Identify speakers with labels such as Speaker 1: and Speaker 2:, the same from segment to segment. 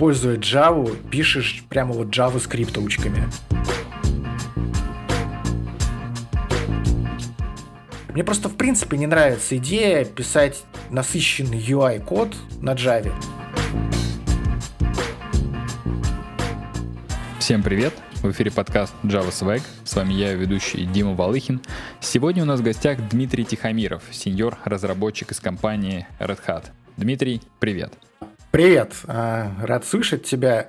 Speaker 1: используя Java, пишешь прямо вот JavaScript учками. Мне просто в принципе не нравится идея писать насыщенный UI-код на Java.
Speaker 2: Всем привет! В эфире подкаст Java Swag. С вами я, ведущий Дима Валыхин. Сегодня у нас в гостях Дмитрий Тихомиров, сеньор-разработчик из компании Red Hat. Дмитрий, привет!
Speaker 1: Привет, а, рад слышать тебя.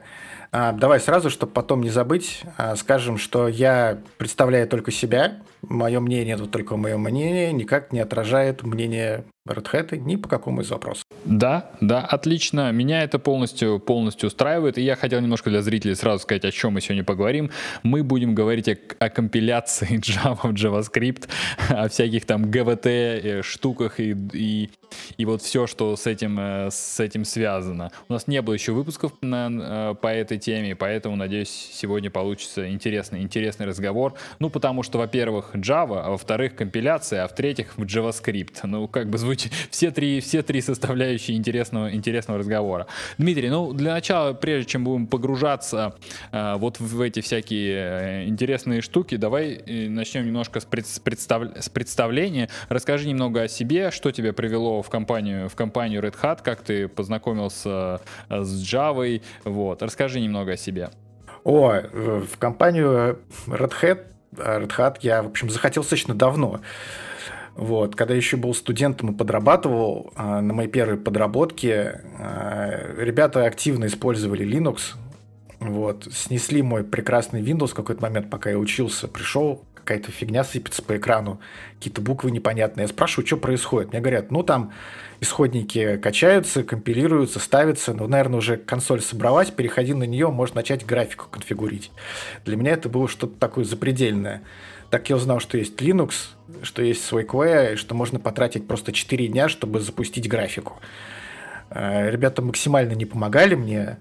Speaker 1: А, давай сразу, чтобы потом не забыть, а, скажем, что я представляю только себя. Мое мнение, это только мое мнение, никак не отражает мнение Red Hat ни по какому из вопросов.
Speaker 2: Да, да, отлично. Меня это полностью, полностью устраивает. И я хотел немножко для зрителей сразу сказать, о чем мы сегодня поговорим. Мы будем говорить о, о компиляции Java в JavaScript, о всяких там GVT э, штуках и, и, и вот все, что с этим, э, с этим связано. У нас не было еще выпусков на, э, по этой теме, поэтому, надеюсь, сегодня получится интересный, интересный разговор. Ну, потому что, во-первых, Java, а во-вторых, компиляция, а в-третьих, JavaScript. Ну, как бы звучит все три, все три составляющие интересного, интересного разговора. Дмитрий, ну для начала, прежде чем будем погружаться э, вот в эти всякие э, интересные штуки, давай э, начнем немножко с, пред, с, представ, с представления. Расскажи немного о себе, что тебя привело в компанию, в компанию Red Hat, как ты познакомился э, с Java, вот. Расскажи немного о себе.
Speaker 1: О, в компанию Red Hat, Red Hat я, в общем, захотел достаточно давно. Вот. Когда еще был студентом и подрабатывал, а, на моей первой подработке а, ребята активно использовали Linux. Вот. Снесли мой прекрасный Windows в какой-то момент, пока я учился. Пришел, какая-то фигня сыпется по экрану, какие-то буквы непонятные. Я спрашиваю, что происходит. Мне говорят, ну там исходники качаются, компилируются, ставятся, но, наверное, уже консоль собралась, переходи на нее, можно начать графику конфигурить. Для меня это было что-то такое запредельное. Так я узнал, что есть Linux, что есть свой QA, и что можно потратить просто 4 дня, чтобы запустить графику. Э, ребята максимально не помогали мне,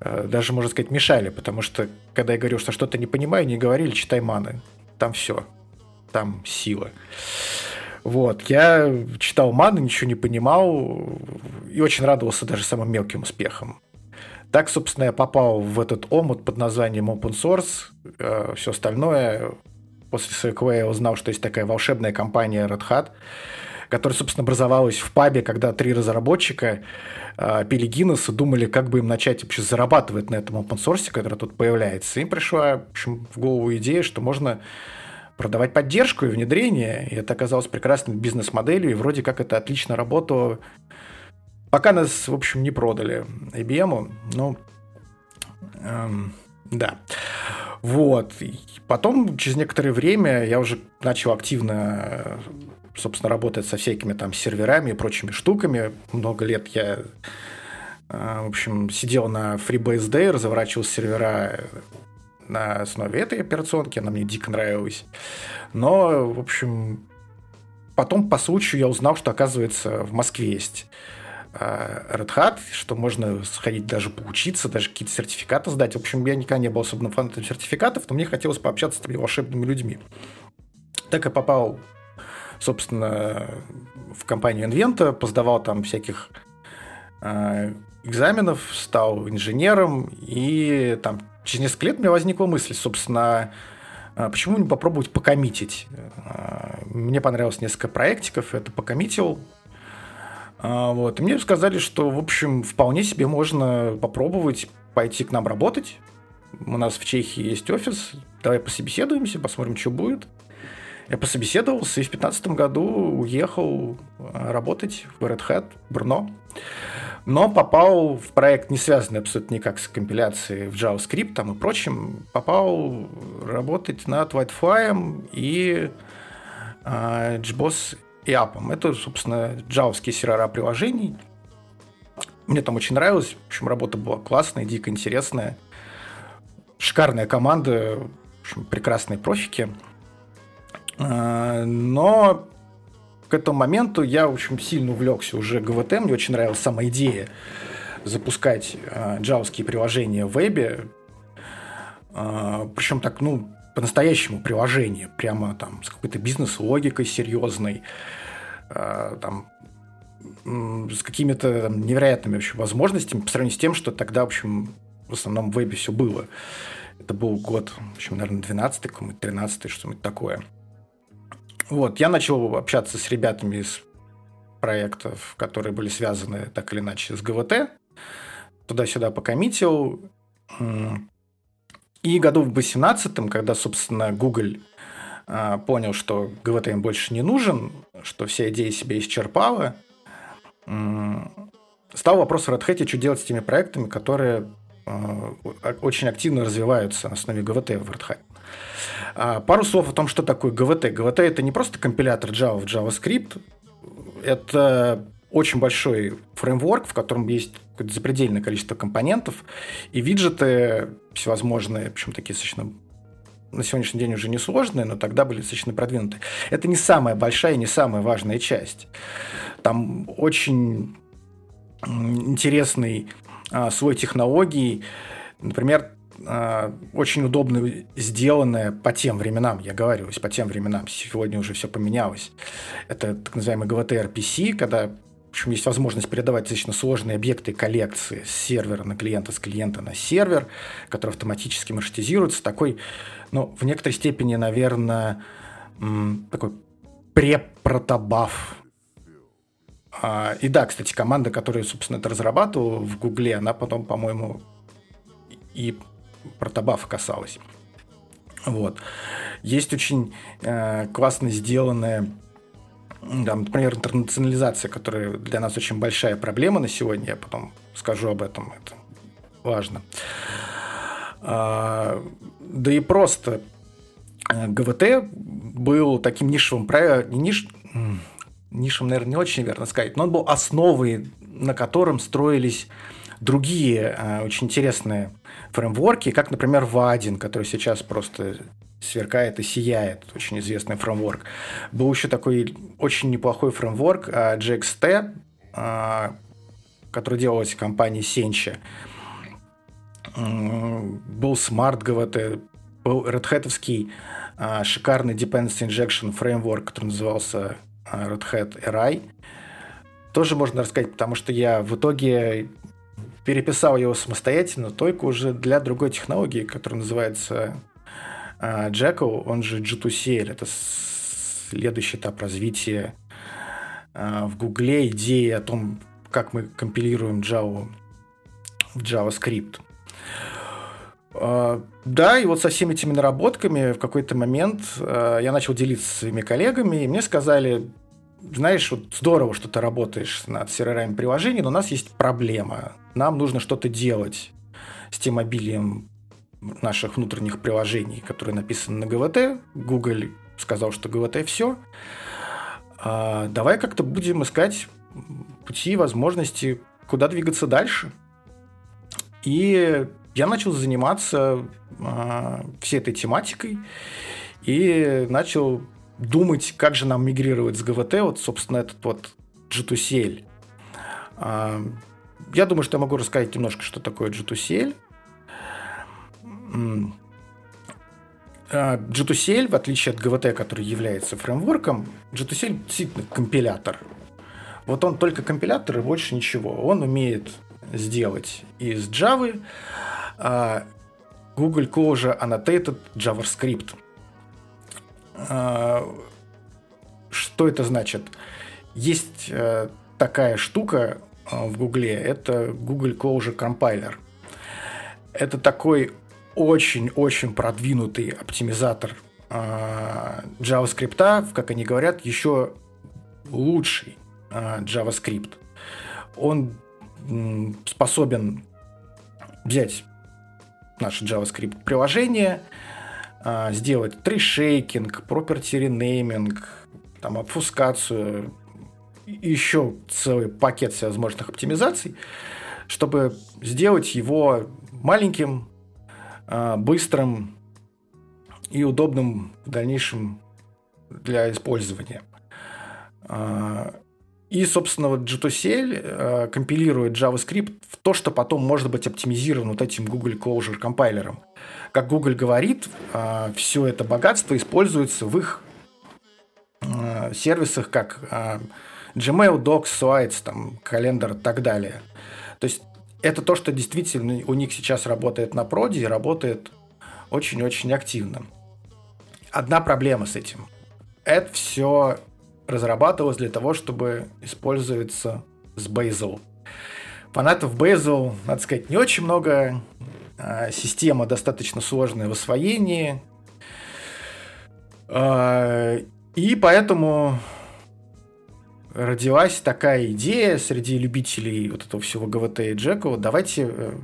Speaker 1: э, даже, можно сказать, мешали, потому что, когда я говорил, что что-то не понимаю, они говорили, читай маны. Там все. Там сила. Вот, я читал маны, ничего не понимал и очень радовался даже самым мелким успехам. Так, собственно, я попал в этот омут под названием Open Source. Э, все остальное после Segway я узнал, что есть такая волшебная компания Red Hat, которая, собственно, образовалась в пабе, когда три разработчика э, пили Гиннес и думали, как бы им начать вообще зарабатывать на этом open source, который тут появляется. Им пришла в, общем, в голову идея, что можно продавать поддержку и внедрение, и это оказалось прекрасной бизнес-моделью, и вроде как это отлично работало. Пока нас, в общем, не продали IBM, ну, эм, да. Вот. И потом, через некоторое время, я уже начал активно, собственно, работать со всякими там серверами и прочими штуками. Много лет я, э, в общем, сидел на FreeBSD, разворачивал сервера на основе этой операционки, она мне дико нравилась. Но, в общем, потом по случаю я узнал, что, оказывается, в Москве есть Э, Red Hat, что можно сходить даже поучиться, даже какие-то сертификаты сдать. В общем, я никогда не был особенно фанатом сертификатов, но мне хотелось пообщаться с этими волшебными людьми. Так я попал, собственно, в компанию Inventa, поздавал там всяких э, экзаменов, стал инженером, и там через несколько лет у меня возникла мысль, собственно, э, почему не попробовать покоммитить? Э, мне понравилось несколько проектиков, это покоммитил, а, вот. И мне сказали, что, в общем, вполне себе можно попробовать пойти к нам работать. У нас в Чехии есть офис. Давай пособеседуемся, посмотрим, что будет. Я пособеседовался и в 2015 году уехал а, работать в Red Hat, Брно. Но попал в проект, не связанный абсолютно никак с компиляцией в JavaScript там и прочим. Попал работать над Whitefly и э, JBoss и апом. Это, собственно, джавовские сервера приложений. Мне там очень нравилось. В общем, работа была классная, дико интересная. Шикарная команда, в общем, прекрасные профики. А, но к этому моменту я, общем, сильно увлекся уже ГВТ. Мне очень нравилась сама идея запускать э, джавские приложения в вебе, э, причем так, ну, по-настоящему приложение, прямо там с какой-то бизнес-логикой серьезной, э, там, с какими-то там, невероятными вообще возможностями по сравнению с тем, что тогда, в общем, в основном в вебе все было. Это был год, в общем, наверное, 12-й, 13-й, что-нибудь такое. Вот, я начал общаться с ребятами из проектов, которые были связаны так или иначе с ГВТ. Туда-сюда покоммитил. И году в 18 когда, собственно, Google а, понял, что ГВТ им больше не нужен, что все идеи себе исчерпала, стал вопрос в Red Hat, что делать с теми проектами, которые а, очень активно развиваются на основе ГВТ в Red Hat. А, пару слов о том, что такое ГВТ. ГВТ это не просто компилятор Java в JavaScript, это очень большой фреймворк, в котором есть какое-то запредельное количество компонентов, и виджеты всевозможные, причем такие достаточно на сегодняшний день уже не сложные, но тогда были достаточно продвинутые. Это не самая большая не самая важная часть. Там очень интересный а, слой технологий. Например, а, очень удобно сделанное по тем временам, я говорю, по тем временам, сегодня уже все поменялось. Это так называемый GVT-RPC, когда общем, есть возможность передавать достаточно сложные объекты коллекции с сервера на клиента, с клиента на сервер, который автоматически маршрутизируется. Такой, ну, в некоторой степени, наверное, такой препротобаф. А, и да, кстати, команда, которая, собственно, это разрабатывала в Гугле, она потом, по-моему, и протобафа касалась. Вот. Есть очень э, классно сделанная там, например, интернационализация, которая для нас очень большая проблема на сегодня, я потом скажу об этом, это важно. А, да и просто э, ГВТ был таким нишевым не ниш, нишем, наверное, не очень верно сказать, но он был основой, на котором строились другие э, очень интересные фреймворки, как, например, Вадин, который сейчас просто сверкает и сияет, очень известный фреймворк. Был еще такой очень неплохой фреймворк JXT, а, который делался компанией Sencha. Был Smart GVT, был Red Hat а, шикарный Dependency Injection фреймворк, который назывался Red Hat RI. Тоже можно рассказать, потому что я в итоге переписал его самостоятельно, только уже для другой технологии, которая называется а, Джекл, он же G2CL, это следующий этап развития а, в Гугле, идеи о том, как мы компилируем Java в JavaScript. А, да, и вот со всеми этими наработками в какой-то момент я начал делиться с своими коллегами, и мне сказали, знаешь, вот здорово, что ты работаешь над CRM приложений, но у нас есть проблема. Нам нужно что-то делать с тем обилием наших внутренних приложений, которые написаны на ГВТ. Google сказал, что ГВТ все. А давай как-то будем искать пути, возможности, куда двигаться дальше. И я начал заниматься а, всей этой тематикой и начал думать, как же нам мигрировать с ГВТ, вот, собственно, этот вот G2CL. А, я думаю, что я могу рассказать немножко, что такое G2CL. G2CL, в отличие от GVT, который является фреймворком, G2CL действительно компилятор. Вот он только компилятор и больше ничего. Он умеет сделать из Java uh, Google Closure Annotated JavaScript. Uh, что это значит? Есть uh, такая штука в Google, это Google Closure Compiler. Это такой очень-очень продвинутый оптимизатор э, JavaScript, как они говорят, еще лучший э, JavaScript. Он э, способен взять наше JavaScript приложение, э, сделать трешейкинг, property renaming, там, обфускацию, еще целый пакет всевозможных оптимизаций, чтобы сделать его маленьким, а, быстрым и удобным в дальнейшем для использования. А, И, собственно, вот G2CL э, компилирует JavaScript в то, что потом может быть оптимизировано вот этим Google Closure компайлером. Как Google говорит, э, все это богатство используется в их э, сервисах, как э, Gmail, Docs, Slides, там, календар и так далее. То есть это то, что действительно у них сейчас работает на проде и работает очень-очень активно. Одна проблема с этим. Это все разрабатывалось для того, чтобы использоваться с Bazel. Фанатов Bazel, надо сказать, не очень много. А, система достаточно сложная в освоении. А, и поэтому родилась такая идея среди любителей вот этого всего GVT и Jekyll. Давайте э,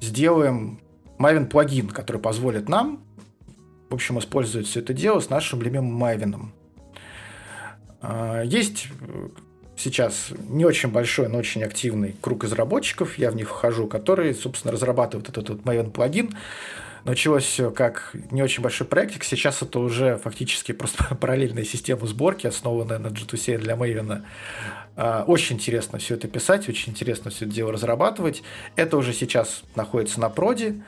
Speaker 1: сделаем Maven плагин, который позволит нам, в общем, использовать все это дело с нашим любимым Maven. А, есть э, сейчас не очень большой, но очень активный круг разработчиков, я в них вхожу, которые, собственно, разрабатывают этот вот Maven плагин. Началось все как не очень большой проектик, сейчас это уже фактически просто параллельная система сборки, основанная на G2C для Maven. А, очень интересно все это писать, очень интересно все это дело разрабатывать. Это уже сейчас находится на проде.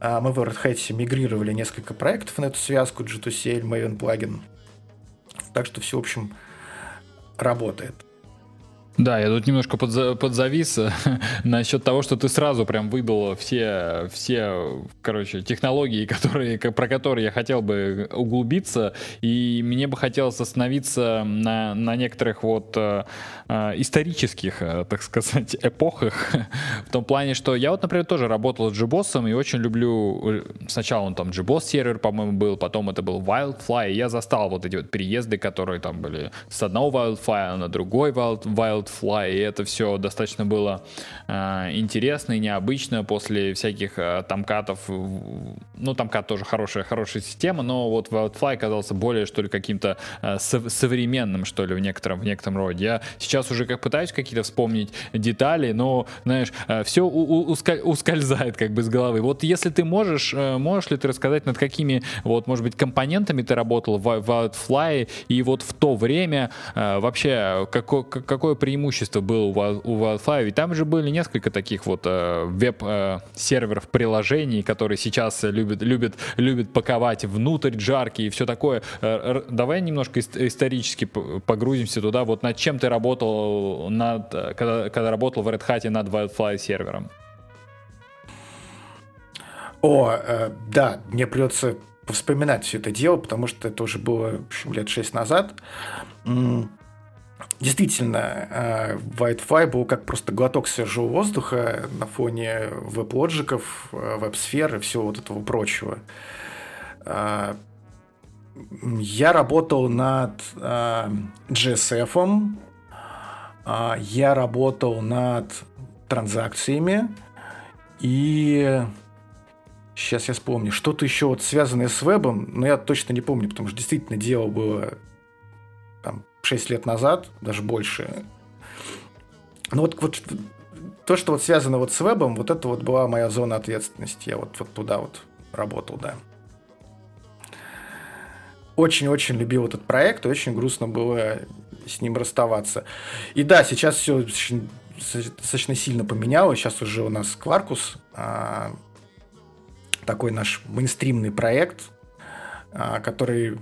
Speaker 1: А, мы в Red Hat мигрировали несколько проектов на эту связку G2CL, Maven плагин. Так что все, в общем, работает.
Speaker 2: Да, я тут немножко подза подзавис насчет того, что ты сразу прям выдал все, все, короче, технологии, которые, про которые я хотел бы углубиться, и мне бы хотелось остановиться на, на некоторых вот э, э исторических, э, так сказать, эпохах, в том плане, что я вот, например, тоже работал с JBoss и очень люблю, э, сначала он там JBoss сервер, по-моему, был, потом это был Wildfly, и я застал вот эти вот переезды, которые там были с одного Wildfly на другой Wild, Fly, и это все достаточно было э, интересно и необычно после всяких э, тамкатов. Ну, тамкат тоже хорошая, хорошая система, но вот Wildfly оказался более, что ли, каким-то э, современным, что ли, в некотором, в некотором роде. Я сейчас уже как пытаюсь какие-то вспомнить детали, но, знаешь, э, все ускользает как бы с головы. Вот если ты можешь, э, можешь ли ты рассказать, над какими, вот, может быть, компонентами ты работал в Wildfly, и вот в то время э, вообще какое, какое преимущество было у Wildfire, ведь там же были несколько таких вот э, веб-серверов, э, приложений, которые сейчас любят, любят, любят паковать внутрь джарки и все такое. Э, давай немножко исторически погрузимся туда. Вот над чем ты работал, над, э, когда, когда работал в Red Hat над Wildfire сервером?
Speaker 1: О, э, да, мне придется вспоминать все это дело, потому что это уже было в общем, лет шесть назад. Действительно, Wi-Fi был как просто глоток свежего воздуха на фоне веб-лоджиков, веб-сфер и всего вот этого прочего. А, я работал над GSF, я работал над транзакциями, и сейчас я вспомню, что-то еще вот связанное с вебом, но я точно не помню, потому что действительно дело было 6 лет назад, даже больше. Ну вот, вот то, что вот связано вот с вебом, вот это вот была моя зона ответственности. Я вот, вот туда вот работал, да. Очень-очень любил этот проект, очень грустно было с ним расставаться. И да, сейчас все достаточно сильно поменялось. Сейчас уже у нас Quarkus, а, такой наш мейнстримный проект, а, который,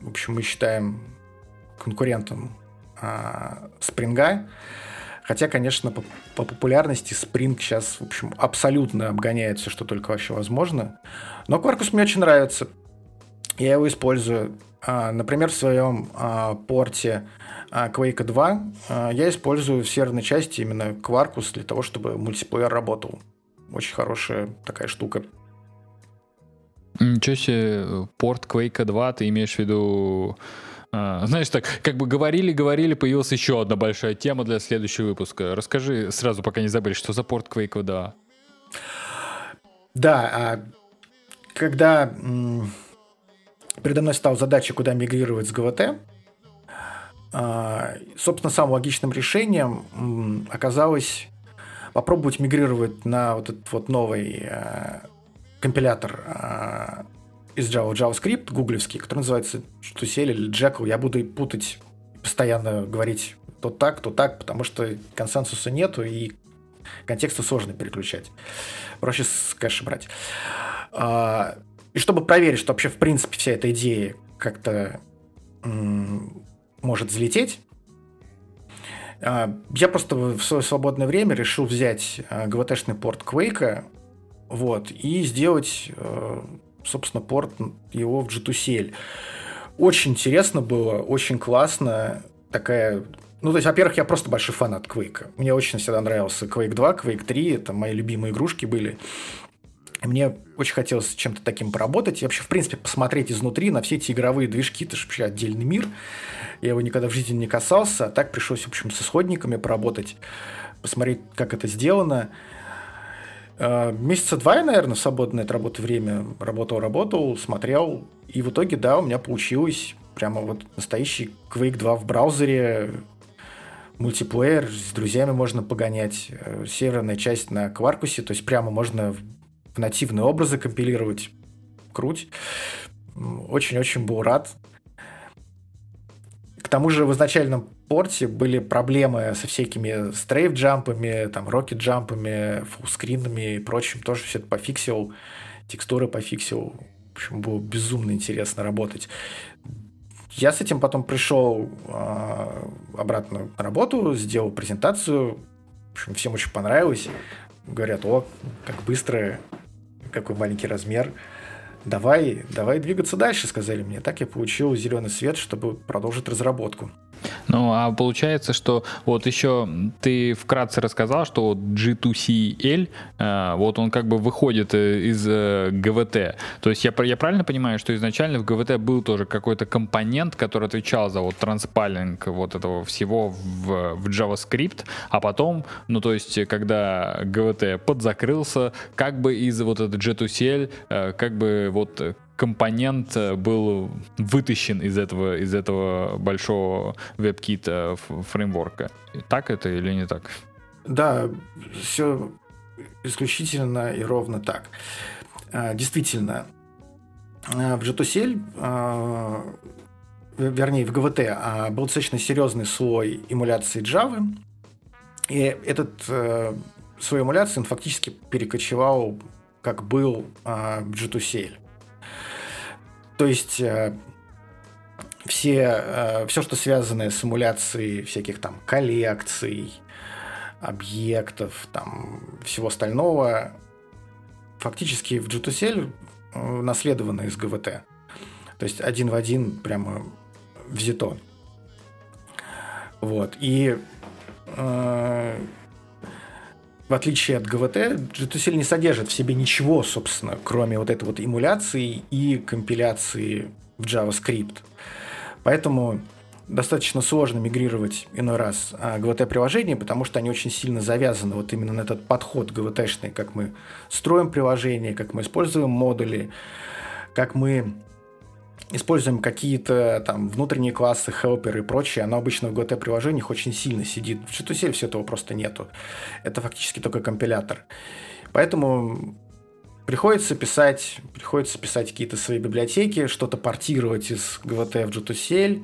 Speaker 1: в общем, мы считаем конкурентом а, Спринга. Хотя, конечно, по, по популярности Spring сейчас, в общем, абсолютно обгоняет все, что только вообще возможно. Но Quarkus мне очень нравится. Я его использую. А, например, в своем а, порте Quake 2 а, я использую в серверной части именно Quarkus для того, чтобы мультиплеер работал. Очень хорошая такая штука.
Speaker 2: Ничего себе, порт Quake 2, ты имеешь в виду а, знаешь, так, как бы говорили-говорили, появилась еще одна большая тема для следующего выпуска. Расскажи сразу, пока не забыли, что за порт Quake 2?
Speaker 1: Да, а когда м- передо мной стала задача, куда мигрировать с ГВТ, а, собственно, самым логичным решением м- оказалось попробовать мигрировать на вот этот вот новый а, компилятор а, из Java JavaScript гуглевский, который называется что сели или Jekyll. Я буду путать, постоянно говорить то так, то так, потому что консенсуса нету и контексты сложно переключать. Проще с кэша брать. А, и чтобы проверить, что вообще в принципе вся эта идея как-то может взлететь, а, я просто в свое свободное время решил взять GVT-шный а, порт Quake вот, и сделать, э, собственно, порт его в G2CL. Очень интересно было, очень классно. Такая ну, то есть, во-первых, я просто большой фанат Quake. Мне очень всегда нравился Quake 2, Quake 3, это мои любимые игрушки были. Мне очень хотелось чем-то таким поработать. И вообще, в принципе, посмотреть изнутри на все эти игровые движки. Это же вообще отдельный мир. Я его никогда в жизни не касался. А так пришлось, в общем, с исходниками поработать. Посмотреть, как это сделано. А, месяца два я, наверное, свободное от работы время работал, работал, смотрел. И в итоге, да, у меня получилось прямо вот настоящий Quake 2 в браузере. Мультиплеер, с друзьями можно погонять. Э, северная часть на Кваркусе, то есть прямо можно в нативные образы компилировать. Круть. Очень-очень был рад. К тому же в изначальном порте были проблемы со всякими стрейф-джампами, там, рокет-джампами, фуллскринами и прочим. Тоже все это пофиксил, текстуры пофиксил. В общем, было безумно интересно работать. Я с этим потом пришел э, обратно на работу, сделал презентацию. В общем, всем очень понравилось. Говорят, о, как быстро, какой маленький размер. Давай, давай двигаться дальше, сказали мне. Так я получил зеленый свет, чтобы продолжить разработку.
Speaker 2: Ну, а получается, что вот еще ты вкратце рассказал, что вот G2CL, э, вот он как бы выходит э, из э, GVT. То есть я, я правильно понимаю, что изначально в GVT был тоже какой-то компонент, который отвечал за вот транспайлинг вот этого всего в, в JavaScript, а потом, ну то есть когда GVT подзакрылся, как бы из вот этого G2CL, как бы вот компонент э, был вытащен из этого, из этого большого WebKit фреймворка. Так это или не так?
Speaker 1: Да, все исключительно и ровно так. А, действительно, а, в G2CL, а, вернее, в GVT был достаточно серьезный слой эмуляции Java, и этот э, свою эмуляцию он фактически перекочевал, как был в G2CL. То есть э, все, э, все, что связано с эмуляцией всяких там коллекций, объектов, там, всего остального, фактически в G2CL э, наследовано из GVT. То есть один в один прямо взято. Вот. И в отличие от GVT, G2CL не содержит в себе ничего, собственно, кроме вот этой вот эмуляции и компиляции в JavaScript. Поэтому достаточно сложно мигрировать иной раз GVT-приложения, потому что они очень сильно завязаны вот именно на этот подход GVT-шный, как мы строим приложение, как мы используем модули, как мы используем какие-то там внутренние классы, хелперы и прочее, оно обычно в GT-приложениях очень сильно сидит. В g все этого просто нету. Это фактически только компилятор. Поэтому приходится писать, приходится писать какие-то свои библиотеки, что-то портировать из GVT в g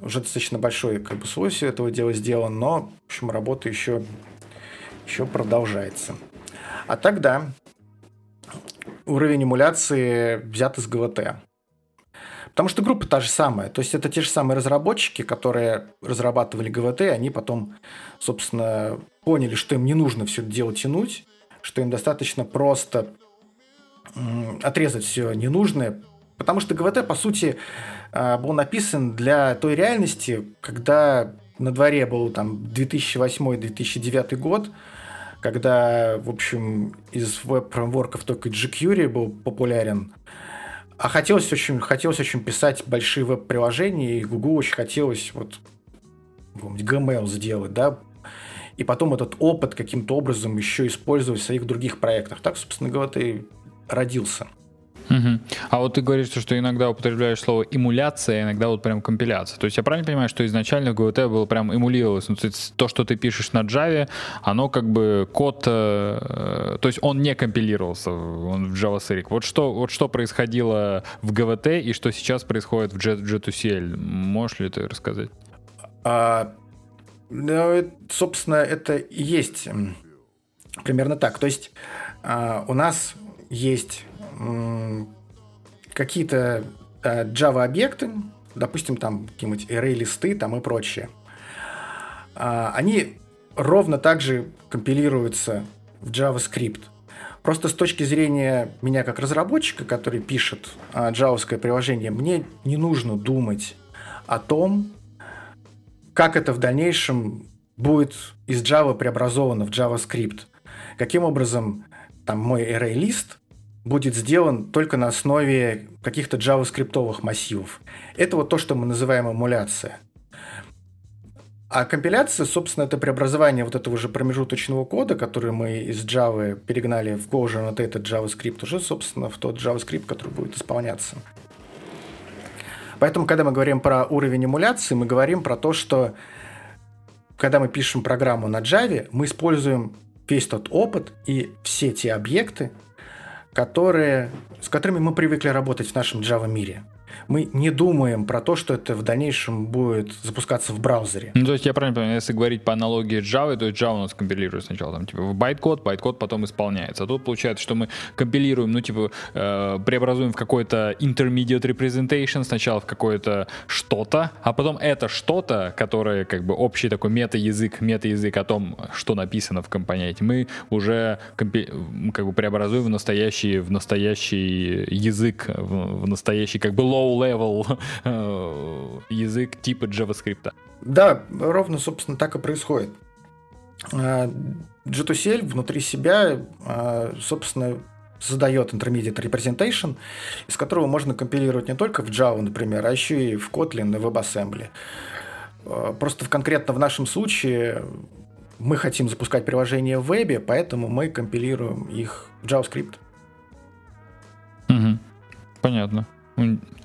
Speaker 1: Уже достаточно большой как бы, слой все этого дела сделан, но, в общем, работа еще, еще продолжается. А тогда уровень эмуляции взят из GVT. Потому что группа та же самая. То есть это те же самые разработчики, которые разрабатывали ГВТ, они потом, собственно, поняли, что им не нужно все это дело тянуть, что им достаточно просто отрезать все ненужное, потому что ГВТ, по сути, а, был написан для той реальности, когда на дворе был там 2008-2009 год, когда, в общем, из веб-фреймворков только jQuery был популярен, а хотелось очень, хотелось очень писать большие веб-приложения, и Google очень хотелось вот Gmail сделать, да, и потом этот опыт каким-то образом еще использовать в своих других проектах. Так, собственно говоря, ты родился.
Speaker 2: Угу. А вот ты говоришь, что иногда употребляешь слово эмуляция, а иногда вот прям компиляция. То есть я правильно понимаю, что изначально GVT было прям эмулировалось? Ну, то, есть то, что ты пишешь на Java, оно как бы код, э, то есть он не компилировался он в JavaScript. Вот что, вот что происходило в GVT и что сейчас происходит в G2CL? Можешь ли ты рассказать?
Speaker 1: А, Ну, собственно, это и есть примерно так. То есть а, у нас есть какие-то а, Java-объекты, допустим, там какие-нибудь array-листы там и прочее. А, они ровно так же компилируются в JavaScript. Просто с точки зрения меня как разработчика, который пишет джавовское приложение, мне не нужно думать о том, как это в дальнейшем будет из Java преобразовано в JavaScript. Каким образом там мой array-лист будет сделан только на основе каких-то JavaScript массивов. Это вот то, что мы называем эмуляция. А компиляция, собственно, это преобразование вот этого же промежуточного кода, который мы из Java перегнали в Go уже на этот JavaScript, уже, собственно, в тот JavaScript, который будет исполняться. Поэтому, когда мы говорим про уровень эмуляции, мы говорим про то, что когда мы пишем программу на Java, мы используем весь тот опыт и все те объекты, которые, с которыми мы привыкли работать в нашем Java мире мы не думаем про то, что это в дальнейшем будет запускаться в браузере.
Speaker 2: Ну, то есть я правильно понимаю, если говорить по аналогии Java, то Java у нас компилирует сначала там типа в байткод, байткод потом исполняется. А тут получается, что мы компилируем, ну типа э, преобразуем в какой-то intermediate representation сначала в какое-то что-то, а потом это что-то, которое как бы общий такой мета-язык, мета-язык о том, что написано в компоненте, мы уже как бы преобразуем в настоящий, в настоящий язык, в, в настоящий как бы low-level э, язык типа JavaScript.
Speaker 1: Да, ровно, собственно, так и происходит. G2CL внутри себя, э, собственно, создает Intermediate Representation, из которого можно компилировать не только в Java, например, а еще и в Kotlin и WebAssembly. Э, просто конкретно в нашем случае мы хотим запускать приложения в вебе, поэтому мы компилируем их в JavaScript.
Speaker 2: Угу. Понятно.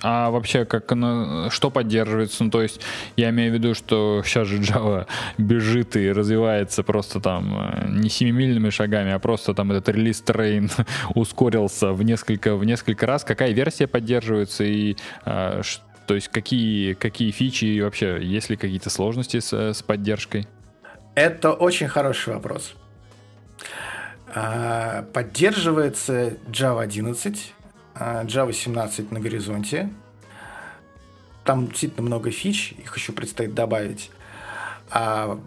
Speaker 2: А вообще, как оно, что поддерживается? Ну, то есть, я имею в виду, что сейчас же Java бежит и развивается просто там э, не семимильными шагами, а просто там этот релиз трейн ускорился в несколько, в несколько раз. Какая версия поддерживается и а, то есть какие, какие фичи и вообще есть ли какие-то сложности с, с поддержкой?
Speaker 1: Это очень хороший вопрос. А, поддерживается Java 11, а, Java 17 на горизонте. Там действительно много фич, их еще предстоит добавить. А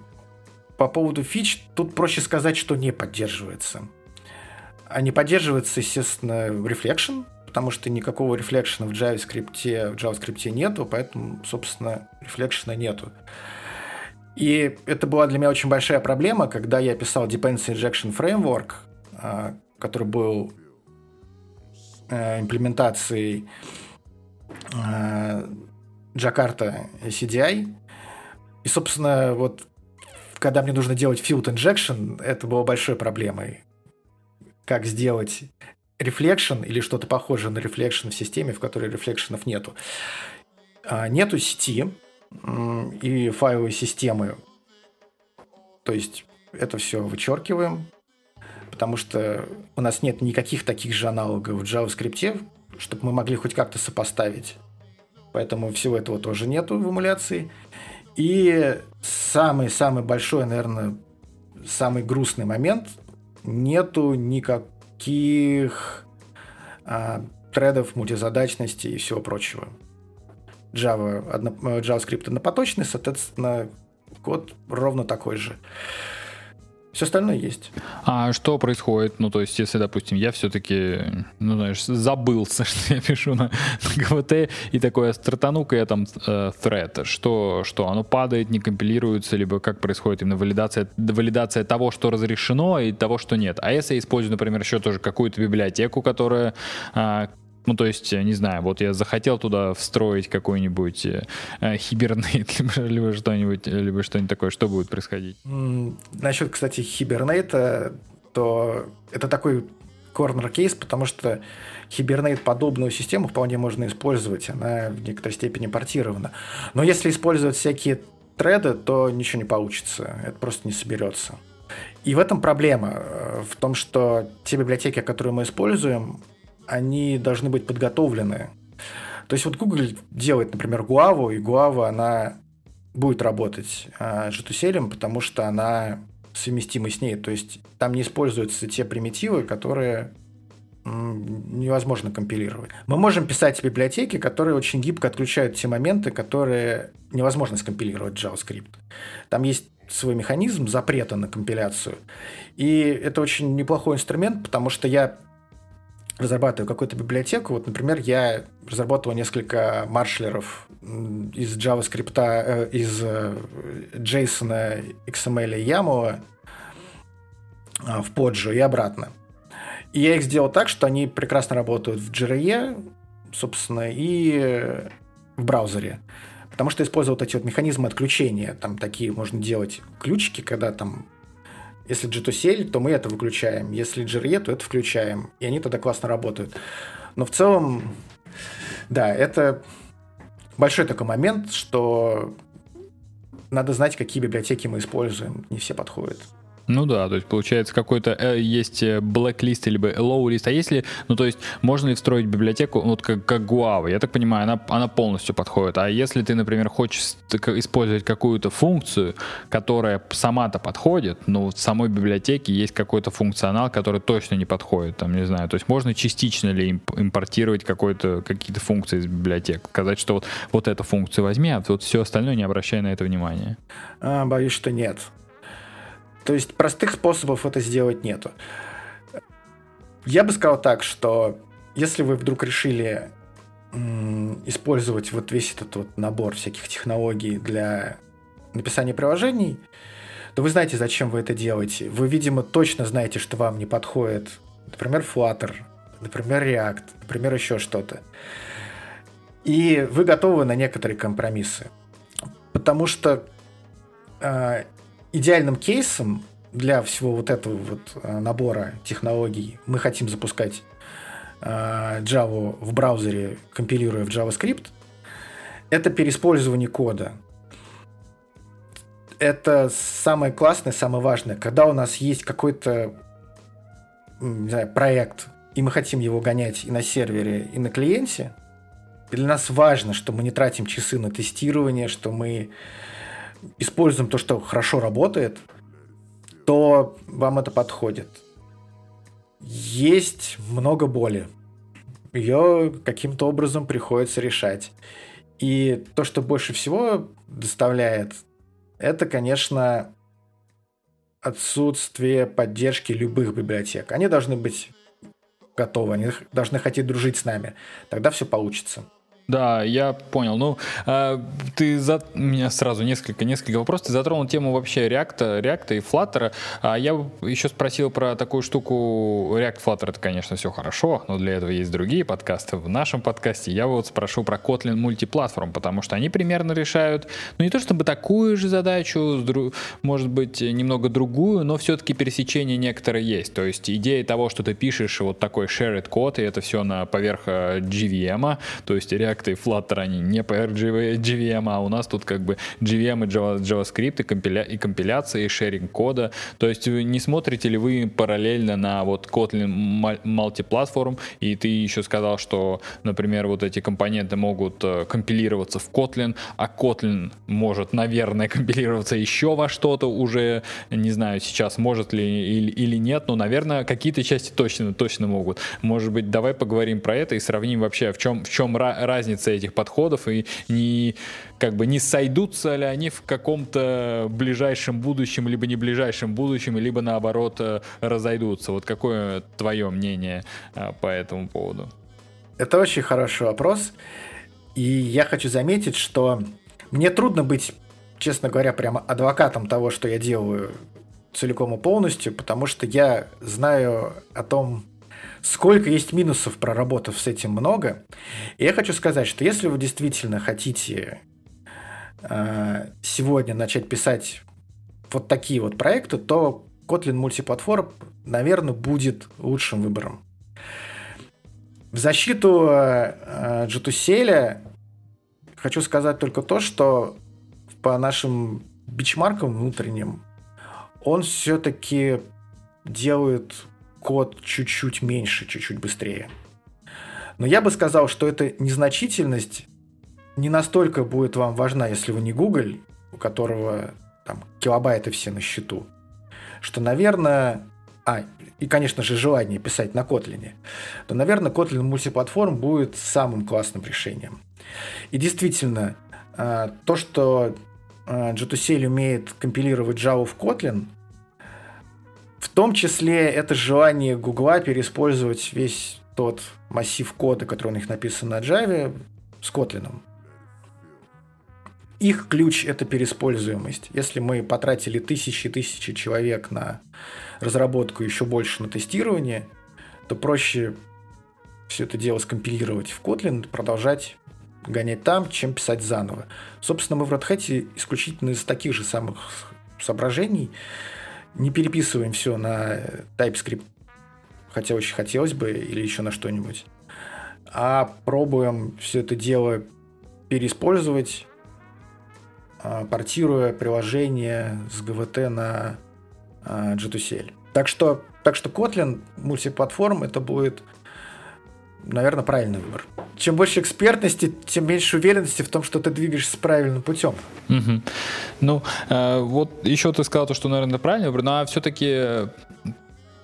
Speaker 1: по поводу фич, тут проще сказать, что не поддерживается. А не поддерживается, естественно, Reflection, потому что никакого рефлекшена в JavaScript, в JavaScript нету, поэтому, собственно, рефлекшена нету. И это была для меня очень большая проблема, когда я писал Dependency Injection Framework, а, который был э, имплементацией э, Jakarta CDI. И, собственно, вот когда мне нужно делать field injection, это было большой проблемой. Как сделать reflection или что-то похожее на reflection в системе, в которой рефлекшенов нету. А, нету сети и файловой системы. То есть это все вычеркиваем, потому что у нас нет никаких таких же аналогов в JavaScript, чтобы мы могли хоть как-то сопоставить. Поэтому всего этого тоже нету в эмуляции. И самый-самый большой, наверное, самый грустный момент – нету никаких а, тредов, мультизадачности и всего прочего. Java, одно, JavaScript однопоточный, соответственно, код ровно такой же. Все остальное есть.
Speaker 2: А что происходит? Ну, то есть, если, допустим, я все-таки, ну, знаешь, забылся, что я пишу на, на ГВТ, и такое стартану-ка я там э, thread, что, что оно падает, не компилируется, либо как происходит именно валидация, валидация того, что разрешено, и того, что нет. А если я использую, например, еще тоже какую-то библиотеку, которая э, ну, то есть, не знаю, вот я захотел туда встроить какой-нибудь э, хибернейт, либо, либо что-нибудь, либо что-нибудь такое, что будет происходить?
Speaker 1: Насчет, кстати, хибернейта, то это такой корнер кейс, потому что Hibernate подобную систему вполне можно использовать, она в некоторой степени портирована. Но если использовать всякие треды, то ничего не получится, это просто не соберется. И в этом проблема, э, в том, что те библиотеки, которые мы используем, они должны быть подготовлены. То есть вот Google делает, например, Guava, и Guava, она будет работать э, G2CL, потому что она совместима с ней. То есть там не используются те примитивы, которые невозможно компилировать. Мы можем писать библиотеки, которые очень гибко отключают те моменты, которые невозможно скомпилировать в JavaScript. Там есть свой механизм запрета на компиляцию. И это очень неплохой инструмент, потому что я разрабатываю какую-то библиотеку. Вот, например, я разработал несколько маршалеров из JavaScript, э, из э, JSON, XML и YAML э, в Podge и обратно. И я их сделал так, что они прекрасно работают в JRE, собственно, и в браузере. Потому что использовал вот эти вот механизмы отключения. Там такие можно делать ключики, когда там если G2CL, то мы это выключаем. Если JRE, то это включаем. И они тогда классно работают. Но в целом, да, это большой такой момент, что надо знать, какие библиотеки мы используем. Не все подходят.
Speaker 2: Ну да, то есть получается какой-то э, есть э, blacklist либо low list, а если, ну то есть можно ли встроить библиотеку, вот как, как Guava, я так понимаю, она, она полностью подходит, а если ты, например, хочешь использовать какую-то функцию, которая сама-то подходит, но в самой библиотеке есть какой-то функционал, который точно не подходит, там, не знаю, то есть можно частично ли импортировать какой-то, какие-то функции из библиотек, сказать, что вот, вот эту функцию возьми, а вот все остальное не обращай на это внимания.
Speaker 1: А, боюсь, что нет. То есть простых способов это сделать нету. Я бы сказал так, что если вы вдруг решили использовать вот весь этот вот набор всяких технологий для написания приложений, то вы знаете, зачем вы это делаете. Вы, видимо, точно знаете, что вам не подходит, например, Flutter, например, React, например, еще что-то. И вы готовы на некоторые компромиссы. Потому что э, идеальным кейсом для всего вот этого вот э, набора технологий мы хотим запускать э, Java в браузере, компилируя в JavaScript, это переиспользование кода. Это самое классное, самое важное. Когда у нас есть какой-то знаю, проект, и мы хотим его гонять и на сервере, и на клиенте, для нас важно, что мы не тратим часы на тестирование, что мы используем то, что хорошо работает, то вам это подходит. Есть много боли. Ее каким-то образом приходится решать. И то, что больше всего доставляет, это, конечно, отсутствие поддержки любых библиотек. Они должны быть готовы, они должны хотеть дружить с нами. Тогда все получится.
Speaker 2: Да, я понял. Ну, э, ты за... меня сразу несколько, несколько вопросов. Ты затронул тему вообще React, React и Flutter. А я еще спросил про такую штуку. React, Flutter, это, конечно, все хорошо, но для этого есть другие подкасты. В нашем подкасте я вот спрошу про Kotlin мультиплатформ, потому что они примерно решают, ну, не то чтобы такую же задачу, может быть, немного другую, но все-таки пересечение некоторые есть. То есть идея того, что ты пишешь вот такой shared код, и это все на поверх э, GVM, то есть React React и Flutter, они не по JVM, а у нас тут как бы JVM и Java, JavaScript и, компиля, и компиляция, и шеринг кода. То есть не смотрите ли вы параллельно на вот Kotlin мультиплатформ, и ты еще сказал, что, например, вот эти компоненты могут э, компилироваться в Kotlin, а Kotlin может, наверное, компилироваться еще во что-то уже, не знаю, сейчас может ли или, нет, но, наверное, какие-то части точно, точно могут. Может быть, давай поговорим про это и сравним вообще, в чем, в чем разница разница этих подходов и не как бы не сойдутся ли они в каком-то ближайшем будущем, либо не ближайшем будущем, либо наоборот э, разойдутся. Вот какое твое мнение э, по этому поводу?
Speaker 1: Это очень хороший вопрос. И я хочу заметить, что мне трудно быть, честно говоря, прямо адвокатом того, что я делаю целиком и полностью, потому что я знаю о том, сколько есть минусов, проработав с этим много. И я хочу сказать, что если вы действительно хотите э, сегодня начать писать вот такие вот проекты, то Kotlin мультиплатформ, наверное, будет лучшим выбором. В защиту э, G2CL хочу сказать только то, что по нашим бичмаркам внутренним он все-таки делает код чуть-чуть меньше, чуть-чуть быстрее. Но я бы сказал, что эта незначительность не настолько будет вам важна, если вы не Google, у которого там килобайты все на счету, что, наверное, а, и, конечно же, желание писать на Kotlin, то, наверное, Kotlin мультиплатформ будет самым классным решением. И действительно, а, то, что а, G2CL умеет компилировать Java в Kotlin, в том числе это желание Гугла переиспользовать весь тот массив кода, который у них написан на Java, с Kotlin. Их ключ – это переиспользуемость. Если мы потратили тысячи и тысячи человек на разработку, еще больше на тестирование, то проще все это дело скомпилировать в Kotlin, продолжать гонять там, чем писать заново. Собственно, мы в Red Hat исключительно из таких же самых соображений не переписываем все на TypeScript, хотя очень хотелось бы, или еще на что-нибудь, а пробуем все это дело переиспользовать, а, портируя приложение с GVT на а, G2CL. Так что, так что Kotlin мультиплатформ это будет, наверное, правильный выбор. Чем больше экспертности, тем меньше уверенности в том, что ты двигаешься правильным путем.
Speaker 2: Угу. Ну, э, вот еще ты сказал то, что, наверное, правильный выбор, но все-таки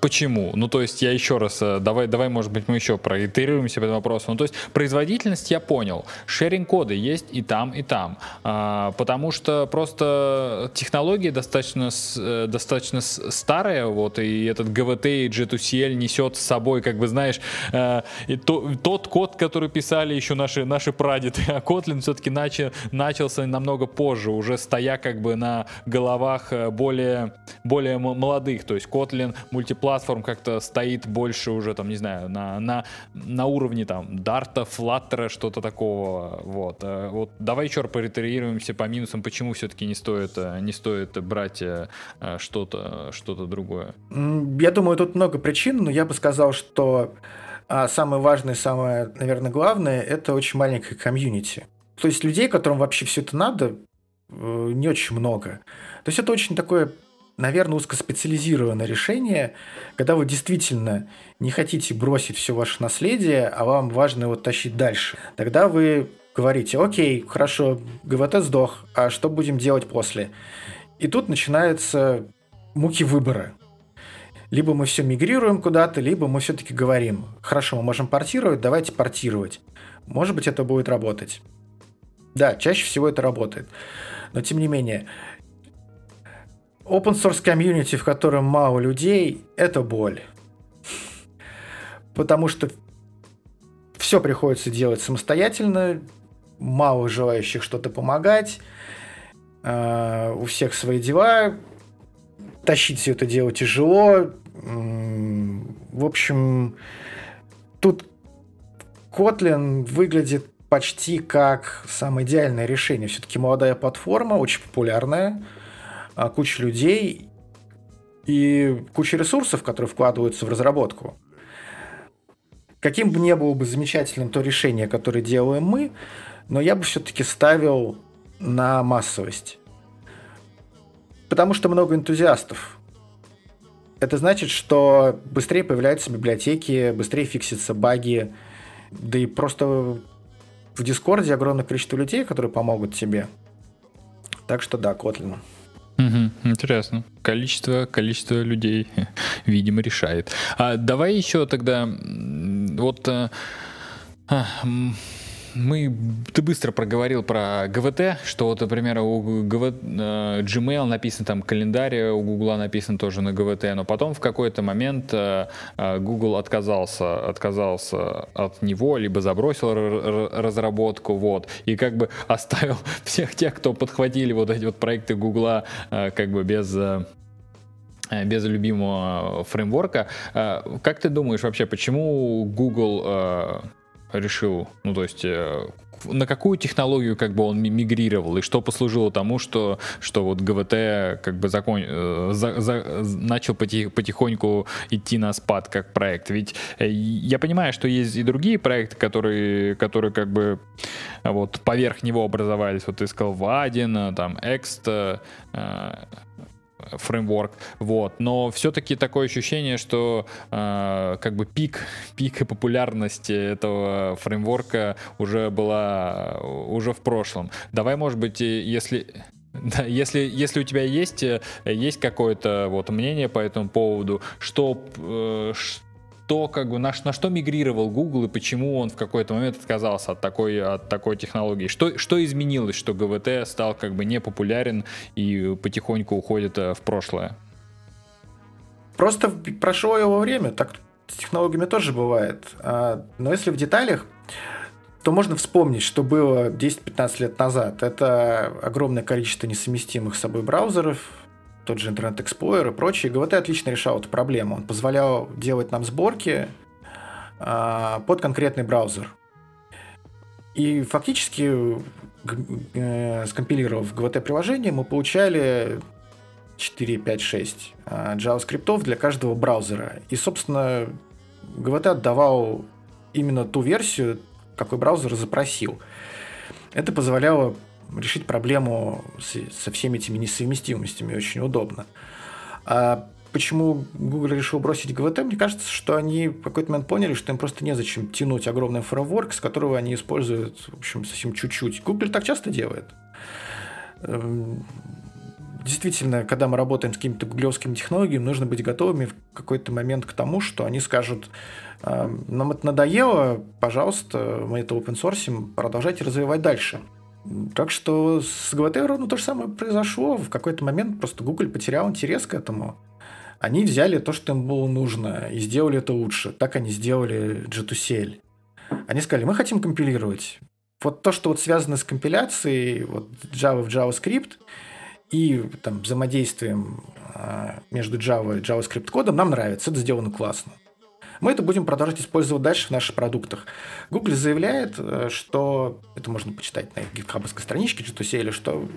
Speaker 2: Почему? Ну, то есть я еще раз, э, давай, давай, может быть, мы еще проитерируемся по этому вопросу. Ну, то есть производительность я понял. Шеринг коды есть и там, и там. А, потому что просто технологии достаточно, э, достаточно старые, вот, и этот GVT и G2CL несет с собой, как бы, знаешь, э, и то, тот код, который писали еще наши, наши прадеды, а Kotlin все-таки начал, начался намного позже, уже стоя как бы на головах более, более молодых. То есть Kotlin мультиплатформ платформ как-то стоит больше уже, там, не знаю, на, на, на уровне там Дарта, Флаттера, что-то такого. Вот. Э, вот давай еще поретерируемся по минусам, почему все-таки не стоит, э, не стоит брать э, что-то что другое.
Speaker 1: Я думаю, тут много причин, но я бы сказал, что а, самое важное, самое, наверное, главное, это очень маленькое комьюнити. То есть людей, которым вообще все это надо, не очень много. То есть это очень такое наверное, узкоспециализированное решение, когда вы действительно не хотите бросить все ваше наследие, а вам важно его тащить дальше. Тогда вы говорите, окей, хорошо, ГВТ сдох, а что будем делать после? И тут начинаются муки выбора. Либо мы все мигрируем куда-то, либо мы все-таки говорим, хорошо, мы можем портировать, давайте портировать. Может быть, это будет работать. Да, чаще всего это работает. Но тем не менее, Open source комьюнити, в котором мало людей, это боль. Потому что все приходится делать самостоятельно, мало желающих что-то помогать, э, у всех свои дела, тащить все это дело тяжело. В общем, тут Kotlin выглядит почти как самое идеальное решение. Все-таки молодая платформа, очень популярная, куча людей и куча ресурсов, которые вкладываются в разработку. Каким бы ни было бы замечательным то решение, которое делаем мы, но я бы все-таки ставил на массовость. Потому что много энтузиастов. Это значит, что быстрее появляются библиотеки, быстрее фиксятся баги, да и просто в Дискорде огромное количество людей, которые помогут тебе. Так что да, Kotlin.
Speaker 2: Угу, интересно. Количество, количество людей, видимо, решает. А давай еще тогда вот а, мы, ты быстро проговорил про ГВТ, что вот, например, у ГВ, э, Gmail написан там календарь, у Google написан тоже на ГВТ, но потом в какой-то момент э, э, Google отказался, отказался от него, либо забросил разработку, вот, и как бы оставил всех тех, кто подхватили вот эти вот проекты Google как бы без без любимого фреймворка. Как ты думаешь вообще, почему Google решил, ну то есть э, на какую технологию как бы он мигрировал и что послужило тому, что, что вот ГВТ как бы закон, э, за, за, начал потих, потихоньку идти на спад как проект. Ведь э, я понимаю, что есть и другие проекты, которые, которые как бы вот поверх него образовались. Вот ты сказал Вадин, там Экст, фреймворк, вот, но все-таки такое ощущение, что э, как бы пик, пик и популярности этого фреймворка уже была уже в прошлом. Давай, может быть, если Да, если, если у тебя есть, э, есть какое-то вот мнение по этому поводу, что, э, что как бы на, на что мигрировал Google и почему он в какой-то момент отказался от такой, от такой технологии? Что, что изменилось, что ГВТ стал как бы непопулярен и потихоньку уходит э, в прошлое?
Speaker 1: Просто прошло его время, так с технологиями тоже бывает. А, но если в деталях, то можно вспомнить, что было 10-15 лет назад. Это огромное количество несовместимых с собой браузеров, тот же Internet Explorer и прочее. GVT отлично решал эту проблему. Он позволял делать нам сборки а, под конкретный браузер. И фактически, э, скомпилировав GVT-приложение, мы получали 4, 5, 6 JavaScript для каждого браузера. И, собственно, GVT отдавал именно ту версию, какой браузер запросил. Это позволяло решить проблему со всеми этими несовместимостями очень удобно. А почему Google решил бросить GVT? Мне кажется, что они в какой-то момент поняли, что им просто незачем тянуть огромный фреймворк, с которого они используют, в общем, совсем чуть-чуть. Google так часто делает. Эм, действительно, когда мы работаем с какими-то гуглевскими технологиями, нужно быть готовыми в какой-то момент к тому, что они скажут, нам это надоело, пожалуйста, мы это open source, продолжайте развивать дальше. Так что с GVT ровно то же самое произошло. В какой-то момент просто Google потерял интерес к этому. Они взяли то, что им было нужно, и сделали это лучше. Так они сделали G2CL. Они сказали, мы хотим компилировать. Вот то, что вот связано с компиляцией, вот Java в JavaScript, и там, взаимодействием а, между Java и JavaScript кодом нам нравится, это сделано классно. Мы это будем продолжать использовать дальше в наших продуктах. Google заявляет, э, что это можно почитать на их гитхабовской страничке G2CL, что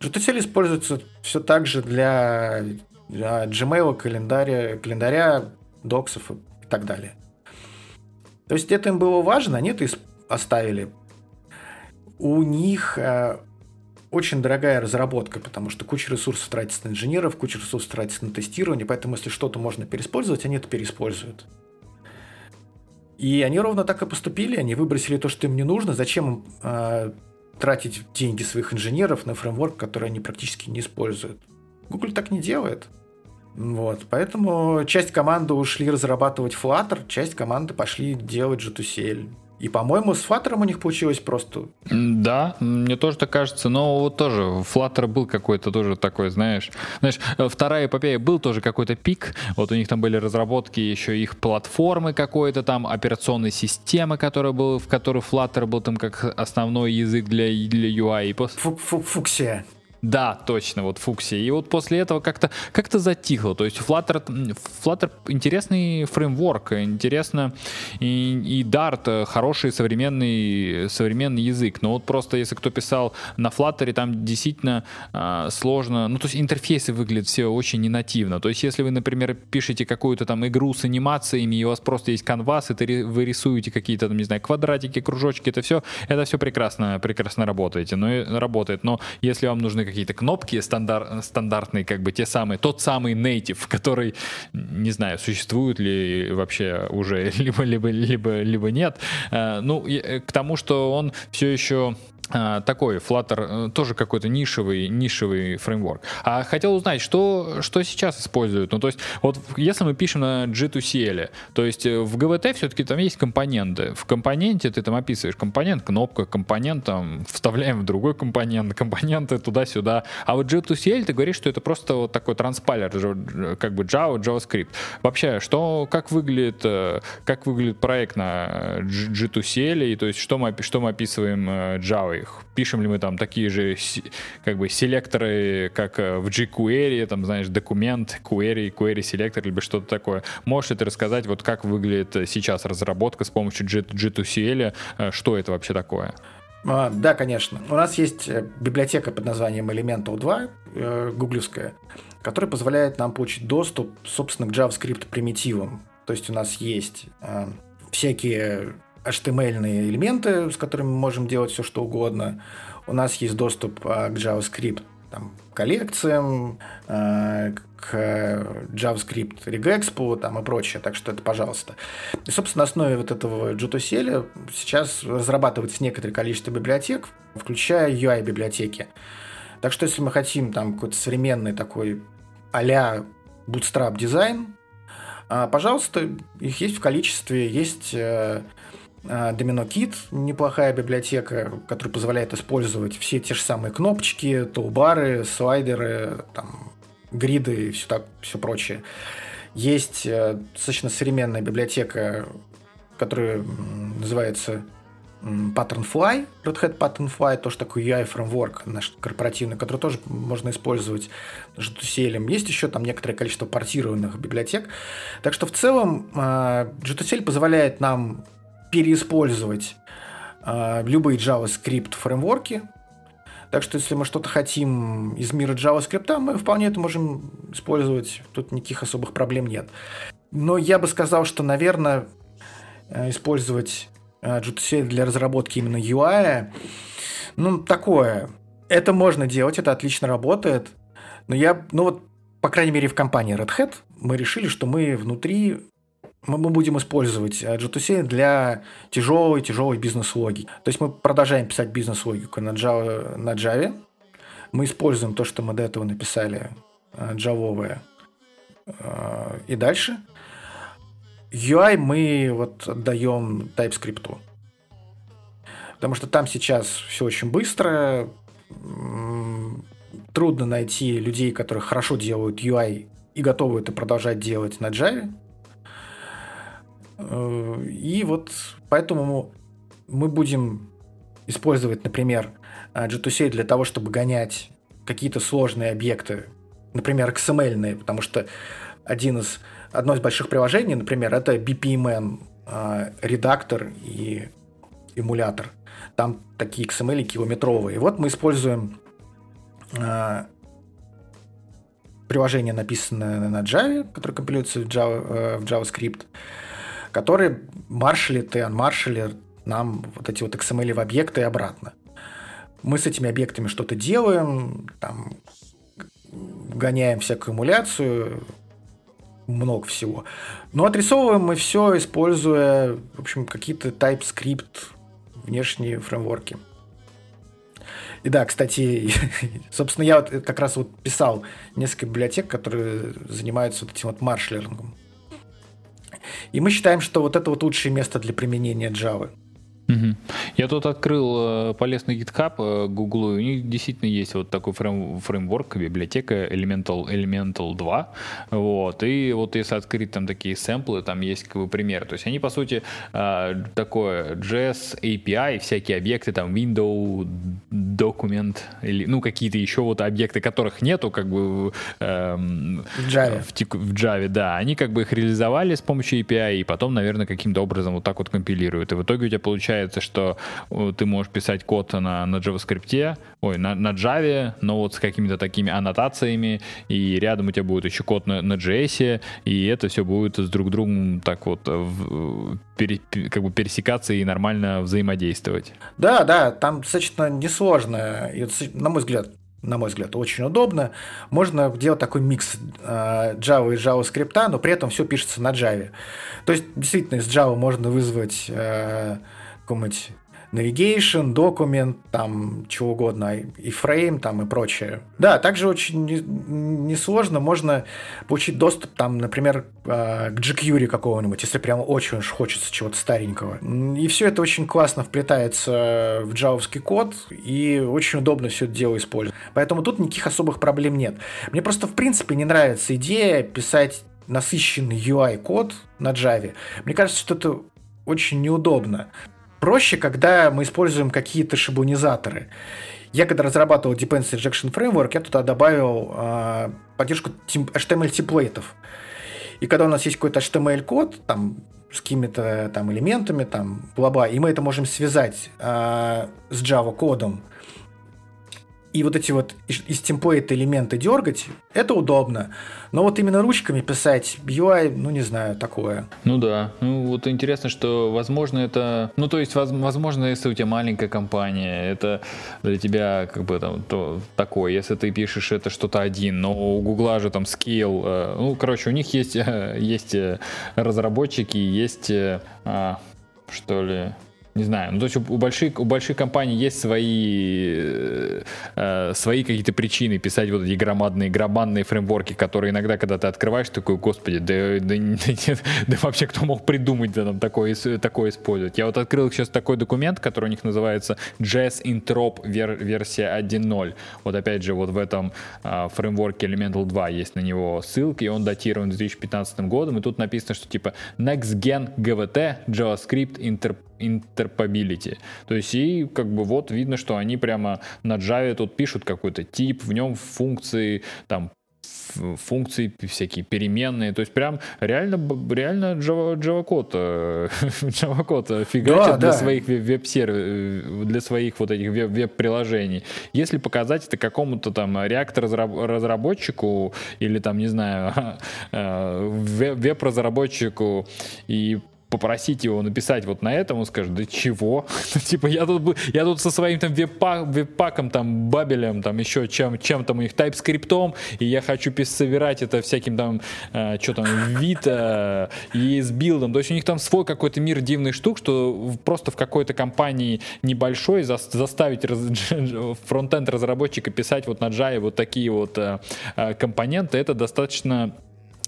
Speaker 1: G2CL используется все так же для, для Gmail, календаря, календаря, доксов и так далее. То есть это им было важно, они это оставили. У них э, очень дорогая разработка, потому что куча ресурсов тратится на инженеров, куча ресурсов тратится на тестирование, поэтому если что-то можно переиспользовать, они это переиспользуют. И они ровно так и поступили, они выбросили то, что им не нужно, зачем им э, тратить деньги своих инженеров на фреймворк, который они практически не используют. Google так не делает. Вот, поэтому часть команды ушли разрабатывать Flutter, часть команды пошли делать G2CL. И, по-моему, с Flutter у них получилось просто.
Speaker 2: Да, мне тоже так кажется, но вот тоже Flutter был какой-то тоже такой, знаешь, знаешь, э, вторая эпопея был тоже какой-то пик, вот у них там были разработки еще их платформы какой-то там, операционной системы, которая был, в которой Flutter был там как основной язык для, для UI. И
Speaker 1: после... Фуксия.
Speaker 2: Да, точно, вот Фукси. И вот после этого как-то как затихло. То есть Flutter, Flutter интересный фреймворк, интересно, и, и Dart хороший современный, современный язык. Но вот просто если кто писал на Flutter, там действительно э, сложно, ну то есть интерфейсы выглядят все очень ненативно. То есть если вы, например, пишете какую-то там игру с анимациями, и у вас просто есть канвас, и вы рисуете какие-то там, не знаю, квадратики, кружочки, это все, это все прекрасно, прекрасно работаете, но, работает. Но если вам нужны какие-то кнопки стандар, стандартные, как бы те самые, тот самый native, который, не знаю, существует ли вообще уже либо, либо, либо, либо нет. Э, ну, э, к тому, что он все еще такой Flutter э, тоже какой-то нишевый, нишевый фреймворк. А хотел узнать, что, что сейчас используют. Ну, то есть, вот если мы пишем на G2CL, то есть э, в GVT все-таки там есть компоненты. В компоненте ты там описываешь компонент, кнопка, компонент, там, вставляем в другой компонент, компоненты туда-сюда. А вот G2CL ты говоришь, что это просто вот такой транспайлер, как бы Java, JavaScript. Вообще, что, как выглядит, э, как выглядит проект на G2CL, и то есть, что мы, что мы описываем Java их. Пишем ли мы там такие же как бы селекторы, как э, в jQuery, там, знаешь, документ, query, query селектор, либо что-то такое. Можешь ты рассказать, вот как выглядит сейчас разработка с помощью G, G2CL, э, что это вообще такое?
Speaker 1: А, да, конечно. У нас есть э, библиотека под названием Elemental 2, э, гуглевская, которая позволяет нам получить доступ, собственно, к JavaScript примитивам. То есть у нас есть э, всякие HTML элементы, с которыми мы можем делать все, что угодно. У нас есть доступ а, к JavaScript там, коллекциям, э, к JavaScript regexpo там, и прочее, так что это пожалуйста. И, собственно, на основе вот этого G2CL сейчас разрабатывается некоторое количество библиотек, включая UI-библиотеки. Так что если мы хотим там какой-то современный такой а-ля Bootstrap дизайн, а, пожалуйста, их есть в количестве, есть э, Domino Kit, неплохая библиотека, которая позволяет использовать все те же самые кнопочки, тулбары, слайдеры, там, гриды и все, так, все прочее. Есть э, достаточно современная библиотека, которая называется Patternfly, Red Hat Patternfly, тоже такой UI фреймворк наш корпоративный, который тоже можно использовать JTCL. Есть еще там некоторое количество портированных библиотек. Так что в целом JTCL а, позволяет нам переиспользовать а, любые JavaScript фреймворки. Так что если мы что-то хотим из мира JavaScript, мы вполне это можем использовать. Тут никаких особых проблем нет. Но я бы сказал, что, наверное, э, использовать э, для разработки именно UI, ну, такое. Это можно делать, это отлично работает. Но я, ну вот, по крайней мере, в компании Red Hat мы решили, что мы внутри мы будем использовать G2C для тяжелой, тяжелой бизнес-логики. То есть мы продолжаем писать бизнес-логику на Java, на Java. Мы используем то, что мы до этого написали, Java, э, и дальше – UI мы вот отдаем TypeScript. Потому что там сейчас все очень быстро. Трудно найти людей, которые хорошо делают UI и готовы это продолжать делать на Java. Э, и вот поэтому мы будем использовать, например, G2C для того, чтобы гонять какие-то сложные объекты, например, XML, потому что один из одно из больших приложений, например, это BPMN, а, редактор и эмулятор. Там такие XML километровые. И вот мы используем а, приложение, написанное на Java, которое компилируется в, Java, э, в JavaScript, который маршалит и анмаршалит нам вот эти вот XML в объекты и обратно. Мы с этими объектами что-то делаем, там, гоняем всякую эмуляцию, много всего. Но отрисовываем мы все, используя, в общем, какие-то TypeScript внешние фреймворки. И да, кстати, собственно, я вот как раз вот писал несколько библиотек, которые занимаются вот этим вот маршлингом. И мы считаем, что вот это вот лучшее место для применения Java.
Speaker 2: Угу. Я тут открыл э, полез на GitHub э, Google, и у них действительно есть вот такой фрейм, фреймворк, библиотека Elemental, Elemental 2, вот, и вот если открыть там такие сэмплы, там есть как бы пример, то есть они по сути э, такое JS API, всякие объекты, там window, документ, или, ну какие-то еще вот объекты, которых нету как бы
Speaker 1: эм, в Java.
Speaker 2: В, в Java, да, они как бы их реализовали с помощью API, и потом, наверное, каким-то образом вот так вот компилируют, и в итоге у тебя получается что ты можешь писать код на, на JavaScript, ой, на, на Java, но вот с какими-то такими аннотациями, и рядом у тебя будет еще код на, на JS, и это все будет с друг другом так вот в, пере, как бы пересекаться и нормально взаимодействовать.
Speaker 1: Да, да, там достаточно несложно, на мой взгляд, на мой взгляд, очень удобно. Можно делать такой микс э, Java и JavaScript, но при этом все пишется на Java. То есть, действительно, из Java можно вызвать э, какой-нибудь navigation, документ, там, чего угодно, и фрейм, там, и прочее. Да, также очень несложно, можно получить доступ, там, например, а, к jQuery какого-нибудь, если прямо очень уж хочется чего-то старенького. И все это очень классно вплетается в джавовский код, и очень удобно все это дело использовать. Поэтому тут никаких особых проблем нет. Мне просто, в принципе, не нравится идея писать насыщенный UI-код на Java. Мне кажется, что это очень неудобно проще, когда мы используем какие-то шаблонизаторы. Я когда разрабатывал Dependency Injection Framework, я туда добавил э, поддержку HTML-темплейтов. И когда у нас есть какой-то HTML-код, там, с какими-то там элементами, там, бла-бла, и мы это можем связать э, с Java-кодом, и вот эти вот из темплейта элементы дергать, это удобно. Но вот именно ручками писать UI, ну не знаю, такое.
Speaker 2: Ну да. Ну вот интересно, что возможно это... Ну то есть возможно, если у тебя маленькая компания, это для тебя как бы там то, такое. Если ты пишешь это что-то один, но у Гугла же там scale... Э, ну короче, у них есть, э, есть э, разработчики, есть... А, что ли, не знаю, ну то есть у, больших у больших компаний есть свои э, э, свои какие-то причины писать вот эти громадные громадные фреймворки, которые иногда, когда ты открываешь, такой, господи, да, да, да, да вообще кто мог придумать да, там такое такое использовать? Я вот открыл сейчас такой документ, который у них называется Jazz Interop вер, версия 1.0. Вот опять же вот в этом э, фреймворке Elemental 2 есть на него ссылки, и он датирован 2015 годом, и тут написано, что типа Next Gen GVT JavaScript Inter interpability. То есть и как бы вот видно, что они прямо на Java тут пишут какой-то тип, в нем функции там функции всякие переменные, то есть прям реально, реально Java, Java код, э, Java код фигачит да, для да. своих веб-сервисов, э, для своих вот этих веб-приложений. Если показать это какому-то там React разработчику или там, не знаю, э, веб-разработчику и попросить его написать вот на этом, он скажет, да чего? Ну, типа, я тут, я тут со своим там веб-пак, веб-паком, там, бабелем, там, еще чем, чем там у них, тайп-скриптом, и я хочу собирать это всяким там, э, что там, вид э, и с билдом. То есть у них там свой какой-то мир дивный штук, что просто в какой-то компании небольшой за, заставить раз, фронтенд разработчика писать вот на Java вот такие вот э, э компоненты, это достаточно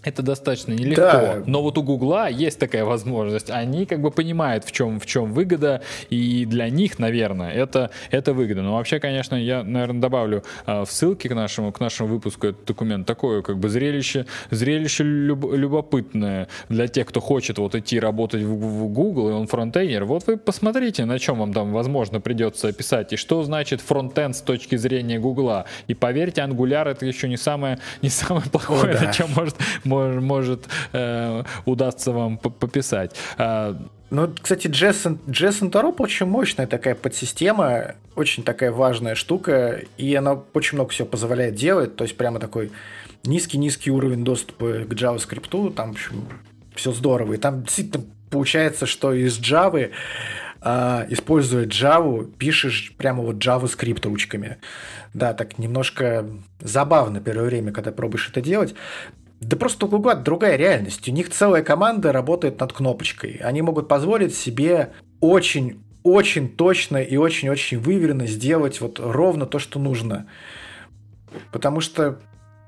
Speaker 2: это достаточно нелегко. Да. Но вот у Гугла есть такая возможность. Они как бы понимают, в чем, в чем выгода, и для них, наверное, это, это выгода. Но вообще, конечно, я, наверное, добавлю э, в ссылке к нашему, к нашему выпуску этот документ. Такое как бы зрелище, зрелище люб, любопытное для тех, кто хочет вот идти работать в, в Google, и он фронтендер. Вот вы посмотрите, на чем вам там, возможно, придется писать, и что значит фронтенд с точки зрения Гугла. И поверьте, Angular это еще не самое, не самое плохое, О, да. на чем может может, может э, удастся вам пописать. А,
Speaker 1: ну, кстати, JSON, JSON Torop очень мощная такая подсистема, очень такая важная штука, и она очень много всего позволяет делать, то есть прямо такой низкий-низкий уровень доступа к JavaScript, там, в общем, все здорово. И там действительно получается, что из Java а, используя Java, пишешь прямо вот JavaScript ручками. Да, так немножко забавно первое время, когда пробуешь это делать. Да просто у Google другая реальность. У них целая команда работает над кнопочкой. Они могут позволить себе очень очень точно и очень-очень выверенно сделать вот ровно то, что нужно. Потому что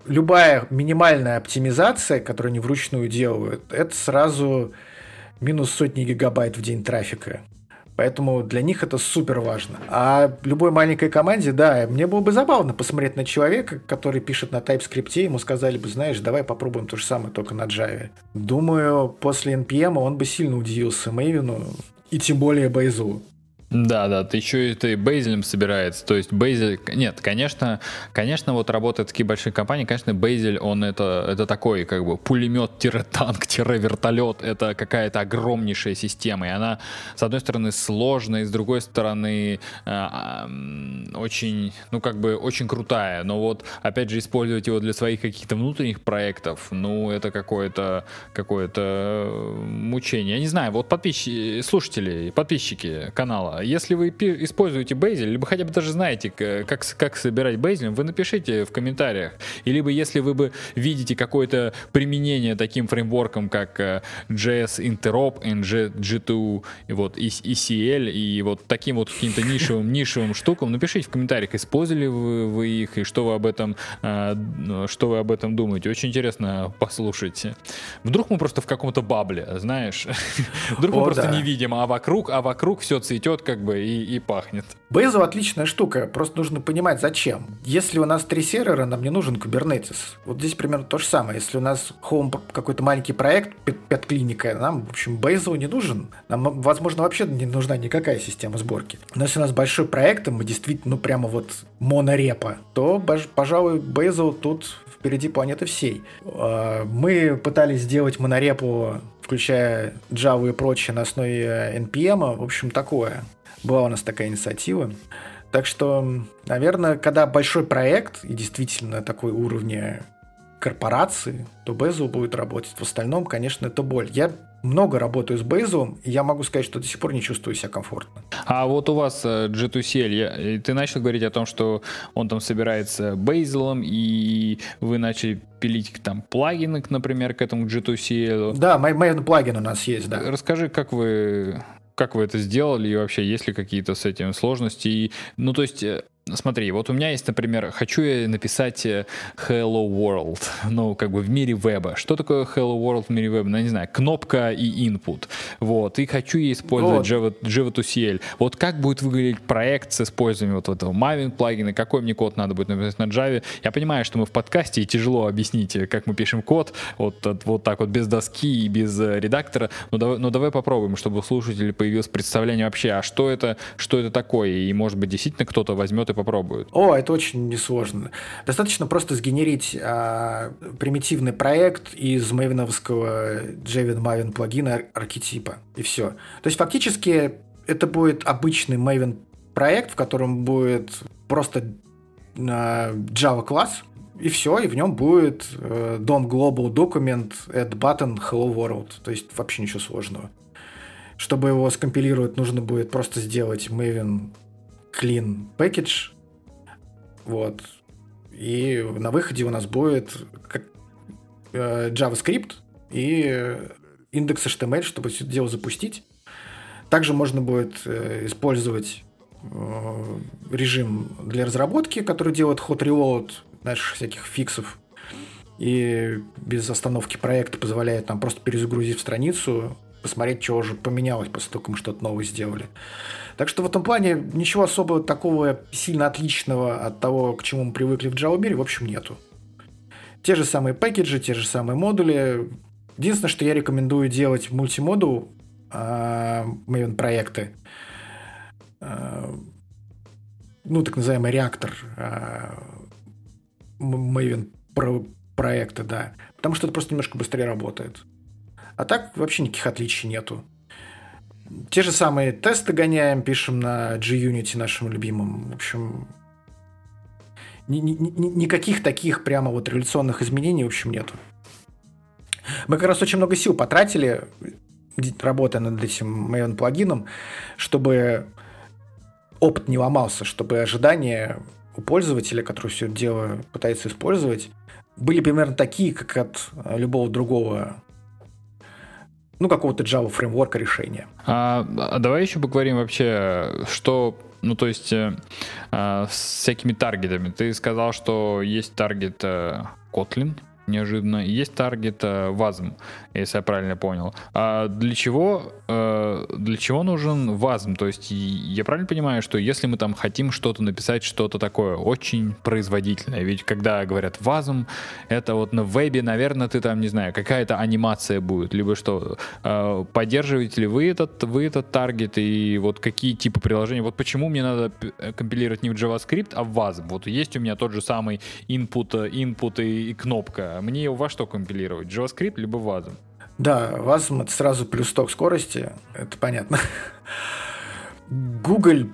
Speaker 1: любая минимальная оптимизация, которую они вручную делают, это сразу минус сотни гигабайт в день трафика. Поэтому для них это супер важно. А любой маленькой команде, да, мне было бы забавно посмотреть на человека, который пишет на TypeScript, ему сказали бы, знаешь, давай попробуем то же самое, только на Java. Думаю, после NPM он бы сильно удивился Мэйвину, и тем более Байзу.
Speaker 2: Да, да, ты еще и ты Бейзелем собирается. То есть Бейзель, нет, конечно, конечно, вот работают такие большие компании, конечно, Бейзель, он это, это такой, как бы, пулемет-танк-вертолет, это какая-то огромнейшая система, и она, с одной стороны, сложная, с другой стороны, э, очень, ну, как бы, очень крутая, но вот, опять же, использовать его для своих каких-то внутренних проектов, ну, это какое-то, какое-то мучение. Я не знаю, вот подписчики, слушатели, подписчики канала, если вы используете Bazel, либо хотя бы даже знаете, как, как собирать Bazel, вы напишите в комментариях. И либо если вы бы видите какое-то применение таким фреймворкам, как э, JS Interop, NG, G2, и вот ECL, и вот таким вот каким-то нишевым, нишевым штукам, напишите в комментариях, использовали вы, вы их, и что вы об этом, э, что вы об этом думаете. Очень интересно послушать. Вдруг мы просто в каком-то бабле, знаешь? Вдруг мы просто не видим, а вокруг, а вокруг все цветет, как бы и, и пахнет.
Speaker 1: Bazel отличная штука, просто нужно понимать, зачем. Если у нас три сервера, нам не нужен Kubernetes. Вот здесь примерно то же самое. Если у нас home какой-то маленький проект, пет-клиника, нам, в общем, Bazel не нужен. Нам, возможно, вообще не нужна никакая система сборки. Но если у нас большой проект, и мы действительно, ну, прямо вот монорепа, то, пожалуй, Bazel тут впереди планеты всей. А, мы пытались сделать монорепу включая Java и прочее на основе NPM. В общем, такое. Была у нас такая инициатива. Так что, наверное, когда большой проект и действительно такой уровня корпорации, то Bezel будет работать. В остальном, конечно, это боль. Я много работаю с Бейзом, и я могу сказать, что до сих пор не чувствую себя комфортно.
Speaker 2: А вот у вас э, G2CL, ты начал говорить о том, что он там собирается Бейзелом, и вы начали пилить там плагины, например, к этому G2CL.
Speaker 1: Да, мой плагин у нас есть, да.
Speaker 2: Расскажи, как вы как вы это сделали и вообще есть ли какие-то с этим сложности? И, ну, то есть э, Смотри, вот у меня есть, например, хочу я написать э, Hello World, ну, как бы в мире веба. Что такое Hello World в мире веба? Ну, я не знаю, кнопка и input. Вот, и хочу я использовать Java, Java 2CL. Вот как будет выглядеть проект с использованием вот этого Maven плагина, какой мне код надо будет написать на Java. Я понимаю, что мы в подкасте, и тяжело объяснить, э, как мы пишем код, вот, вот так вот без доски и без э, редактора, но давай, но давай попробуем, чтобы у слушателей появилось представление вообще, а что это, что это такое, и может быть действительно кто-то возьмет и попробуют?
Speaker 1: О, это очень несложно. Достаточно просто сгенерить а, примитивный проект из мейвиновского Jevin Maven плагина архетипа, и все. То есть фактически это будет обычный Maven проект, в котором будет просто а, Java класс, и все, и в нем будет э, DOM Global Document add button Hello World. То есть вообще ничего сложного. Чтобы его скомпилировать, нужно будет просто сделать Maven clean package, вот. И на выходе у нас будет э, JavaScript и индекс HTML, чтобы все это дело запустить. Также можно будет э, использовать э, режим для разработки, который делает hot reload наших всяких фиксов. И без остановки проекта позволяет нам просто перезагрузить страницу, посмотреть, что уже поменялось после того, как мы что-то новое сделали. Так что в этом плане ничего особо такого сильно отличного от того, к чему мы привыкли в Java в общем, нету. Те же самые пакеджи, те же самые модули. Единственное, что я рекомендую делать мультимодул э, Maven проекты. Э, ну, так называемый реактор э, Maven про проекта, да. Потому что это просто немножко быстрее работает. А так вообще никаких отличий нету. Те же самые тесты гоняем, пишем на G-Unity нашим любимым. В общем, ни, ни, ни, никаких таких прямо вот революционных изменений, в общем, нету. Мы как раз очень много сил потратили, работая над этим Maven плагином, чтобы опыт не ломался, чтобы ожидания у пользователя, который все это дело пытается использовать, были примерно такие, как от любого другого ну, какого-то Java фреймворка решения.
Speaker 2: А, а давай еще поговорим вообще, что ну, то есть э, э, с всякими таргетами. Ты сказал, что есть таргет э, Kotlin, неожиданно. Есть таргет э, WASM, если я правильно понял. А для чего, э, для чего нужен WASM? То есть я правильно понимаю, что если мы там хотим что-то написать, что-то такое очень производительное, ведь когда говорят WASM, это вот на вебе, наверное, ты там, не знаю, какая-то анимация будет, либо что. Э, поддерживаете ли вы этот, вы этот таргет и вот какие типы приложений? Вот почему мне надо компилировать не в JavaScript, а в WASM? Вот есть у меня тот же самый input, input и, и кнопка, мне его во что компилировать? JavaScript либо WASM?
Speaker 1: Да, WASM это сразу плюс ток скорости, это понятно. Google,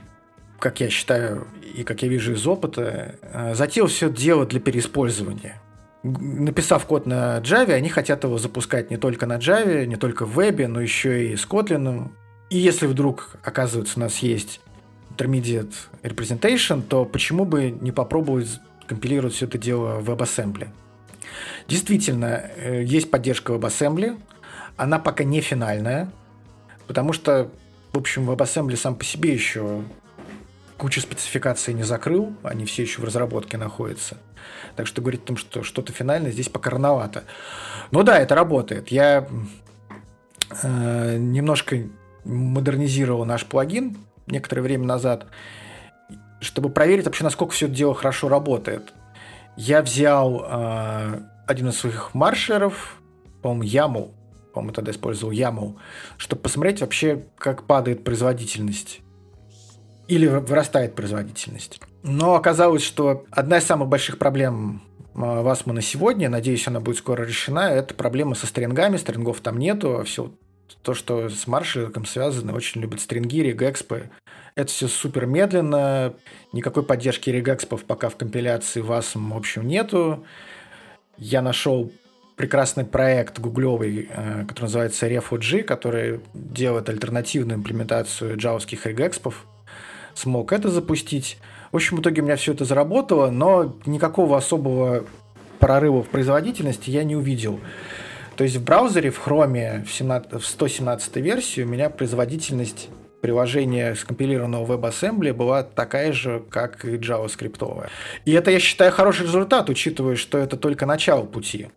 Speaker 1: как я считаю и как я вижу из опыта, э, затеял все дело для переиспользования. Написав код на Java, они хотят его запускать не только на Java, не только в вебе, но еще и с Kotlin. И если вдруг, оказывается, у нас есть intermediate representation, то почему бы не попробовать компилировать все это дело в WebAssembly? Действительно, э, есть поддержка WebAssembly. Она пока не финальная, потому что, в общем, WebAssembly сам по себе еще кучу спецификаций не закрыл, они все еще в разработке находятся. Так что говорить о том, что что-то финальное, здесь пока рановато. Но да, это работает. Я э, немножко модернизировал наш плагин некоторое время назад, чтобы проверить вообще, насколько все это дело хорошо работает. Я взял э, один из своих маршеров, по-моему, YAML, по-моему, тогда использовал YAML, чтобы посмотреть вообще, как падает производительность. Или вырастает производительность. Но оказалось, что одна из самых больших проблем а, Васма на сегодня, надеюсь, она будет скоро решена, это проблема со стрингами, стрингов там нету, а все то, что с маршалом связано, очень любят стринги, регэкспы. Это все супер медленно, никакой поддержки регэкспов пока в компиляции WASM, в общем, нету я нашел прекрасный проект гуглевый, э, который называется RefOG, который делает альтернативную имплементацию джавских регэкспов. Смог это запустить. В общем, в итоге у меня все это заработало, но никакого особого прорыва в производительности я не увидел. То есть в браузере, в Chrome в, 17, в 117 версии у меня производительность приложения скомпилированного WebAssembly была такая же, как и JavaScript. И это, я считаю, хороший результат, учитывая, что это только начало пути.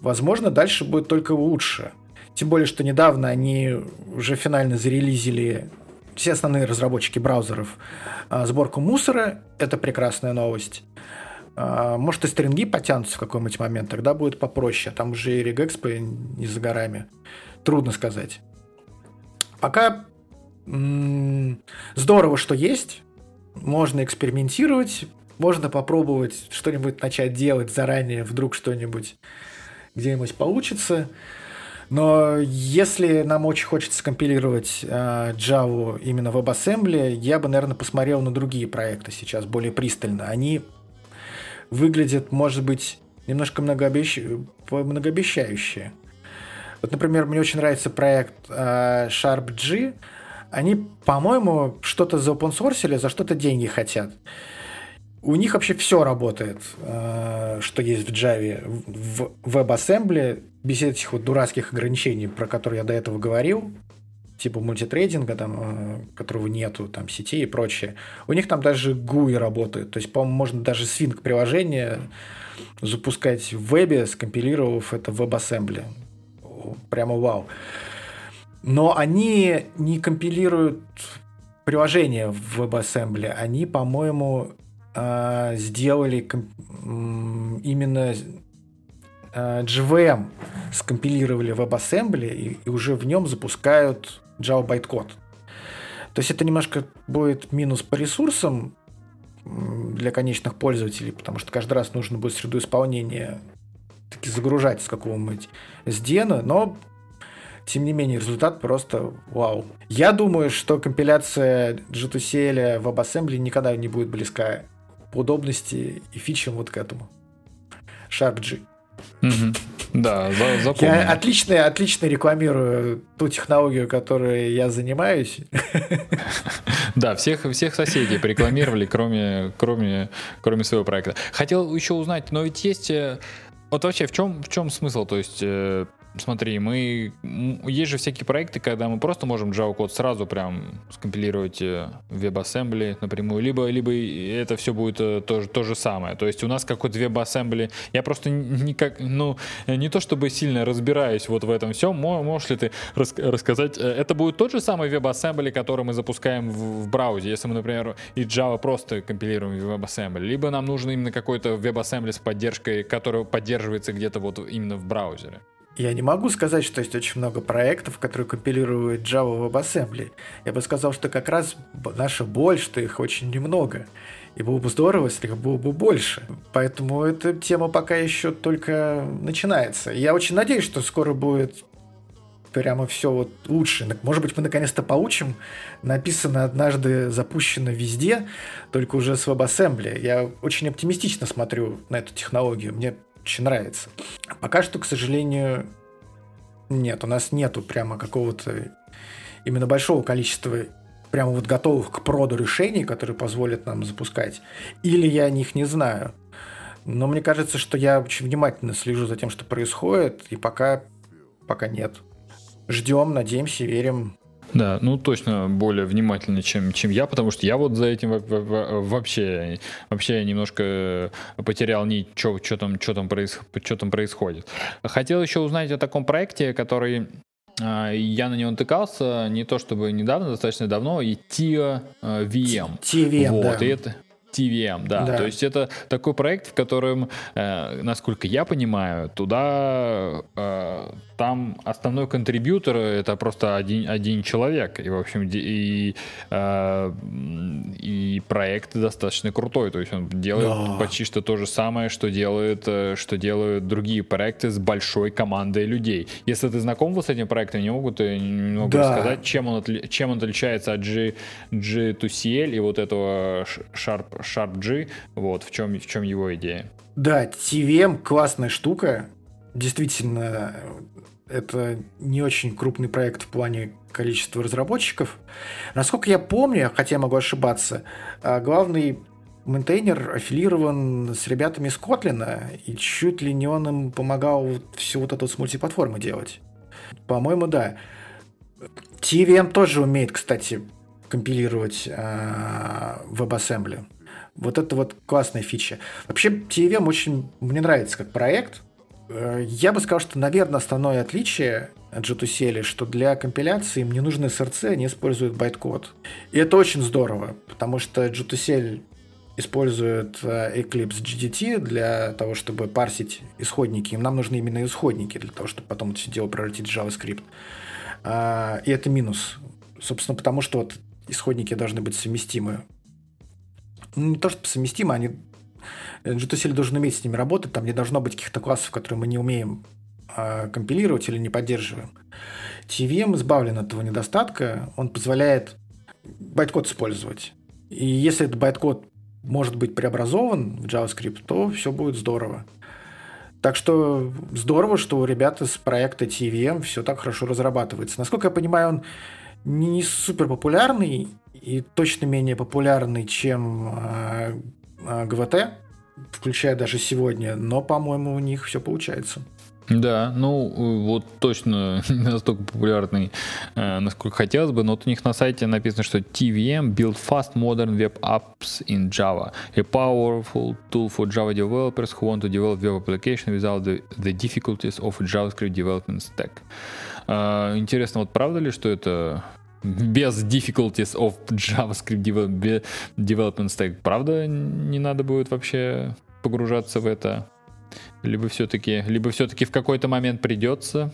Speaker 1: Возможно, дальше будет только лучше. Тем более, что недавно они уже финально зарелизили все основные разработчики браузеров а, сборку мусора. Это прекрасная новость. А, может, и стринги потянутся в какой-нибудь момент, тогда будет попроще. Там уже и регэкспо не за горами. Трудно сказать. Пока здорово, что есть. Можно экспериментировать, можно попробовать что-нибудь начать делать заранее, вдруг что-нибудь где-нибудь получится. Но если нам очень хочется скомпилировать э, Java именно в WebAssembly, я бы, наверное, посмотрел на другие проекты сейчас более пристально. Они выглядят, может быть, немножко многообещ... многообещающие. Вот, например, мне очень нравится проект э, SharpG, они, по-моему, что-то за open за что-то деньги хотят. У них вообще все работает, э, что есть в Java, в WebAssembly, без этих вот дурацких ограничений, про которые я до этого говорил, типа мультитрейдинга, там, э, которого нету, там, сетей и прочее. У них там даже GUI работает. То есть, по-моему, можно даже свинг приложение запускать в вебе, скомпилировав это в WebAssembly. Прямо вау. Но они не компилируют приложение в WebAssembly. Они, по-моему, а, сделали именно а, JVM, скомпилировали WebAssembly и уже в нем запускают Java bytecode. То есть это немножко будет минус по ресурсам для конечных пользователей, потому что каждый раз нужно будет среду исполнения таки загружать с какого-нибудь SDN, но тем не менее, результат просто вау. Я думаю, что компиляция G2CL в WebAssembly никогда не будет близка по удобности и фичам вот к этому. SharpG.
Speaker 2: Угу. Да, за,
Speaker 1: запомнил. Я отлично, отлично рекламирую ту технологию, которой я занимаюсь.
Speaker 2: Да, всех, всех соседей порекламировали, кроме, кроме, кроме своего проекта. Хотел еще узнать, но ведь есть... Э, вот вообще, в чем, в чем смысл? То есть, э, смотри, мы... Есть же всякие проекты, когда мы просто можем Java код сразу прям скомпилировать э, в WebAssembly напрямую, либо, либо это все будет э, то, то же самое. То есть у нас какой-то WebAssembly... Я просто никак, ну, не то чтобы сильно разбираюсь вот в этом всем. Можешь ли ты рас рассказать? Э, это будет тот же самый WebAssembly, который мы запускаем в, в браузере, если мы, например, и Java просто компилируем в WebAssembly, либо нам нужно именно какой-то WebAssembly с поддержкой, который поддерживается где-то вот именно в браузере.
Speaker 1: Я не могу сказать, что есть очень много проектов, которые компилируют Java в WebAssembly. Я бы сказал, что как раз наша боль, что их очень немного. И было бы здорово, если их было бы больше. Поэтому эта тема пока еще только начинается. Я очень надеюсь, что скоро будет прямо все вот лучше. Может быть, мы наконец-то получим написано однажды, запущено везде, только уже с WebAssembly. Я очень оптимистично смотрю на эту технологию. Мне очень нравится. Пока что, к сожалению, нет, у нас нету прямо какого-то именно большого количества прямо вот готовых к проду решений, которые позволят нам запускать. Или я о них не знаю. Но мне кажется, что я очень внимательно слежу за тем, что происходит, и пока, пока нет. Ждем, надеемся, верим.
Speaker 2: Да, ну точно более внимательно, чем, чем я, потому что я вот за этим вообще, вообще немножко потерял нить, что, там, что, там проис, что там происходит. Хотел еще узнать о таком проекте, который а, я на него натыкался не то чтобы недавно, достаточно давно, и TIA VM.
Speaker 1: TVM, вот,
Speaker 2: да. И это, TVM, да. да. То есть это такой проект, в котором, э, насколько я понимаю, туда э, там основной контрибьютор это просто один, один человек. И, в общем, и, э, и проект достаточно крутой. То есть он делает да. почти что то же самое, что делают, э, что делают другие проекты с большой командой людей. Если ты знаком с этим проектом, не могут немного да. рассказать, чем он, чем он отличается от G, G2CL и вот этого Sharp, Sharp G. Вот в чем, в чем его идея.
Speaker 1: Да, TVM классная штука. Действительно, это не очень крупный проект в плане количества разработчиков. Насколько я помню, хотя я могу ошибаться, а, главный maintainer аффилирован с ребятами из Kotlin а, и чуть ли не он им помогал всю вот эту с мультиплатформы делать. По-моему, да. TeaVM тоже умеет, кстати, компилировать э, WebAssembly. Вот это вот классная фича. Вообще, TeaVM очень мне нравится как проект. Э, я бы сказал, что, наверное, основное отличие от J2CL, что для компиляции им не нужны сорсы, они используют байткод. И это очень здорово, потому что G2CL использует э, Eclipse GDT для того, чтобы парсить исходники. Им нам нужны именно исходники для того, чтобы потом это все дело превратить в JavaScript. А, и это минус. Собственно, потому что вот исходники должны быть совместимы. Ну, не то, что совместимы, они GTCL должен уметь с ними работать, там не должно быть каких-то классов, которые мы не умеем э, компилировать или не поддерживаем. TVM избавлен от этого недостатка, он позволяет байткод использовать. И если этот байткод может быть преобразован в JavaScript, то все будет здорово. Так что здорово, что у ребят из проекта TVM все так хорошо разрабатывается. Насколько я понимаю, он не супер популярный и точно менее популярный, чем э, э, ГВТ, включая даже сегодня, но, по-моему, у них все получается.
Speaker 2: Да, ну вот точно не настолько популярный, э, насколько хотелось бы, но вот у них на сайте написано, что TVM build fast modern web apps in Java, a powerful tool for Java developers who want to develop web application without the, the difficulties of JavaScript development stack. Э, интересно, вот правда ли, что это без difficulties of JavaScript development stack? Правда, не надо будет вообще погружаться в это? Либо все-таки, либо все-таки в какой-то момент придется.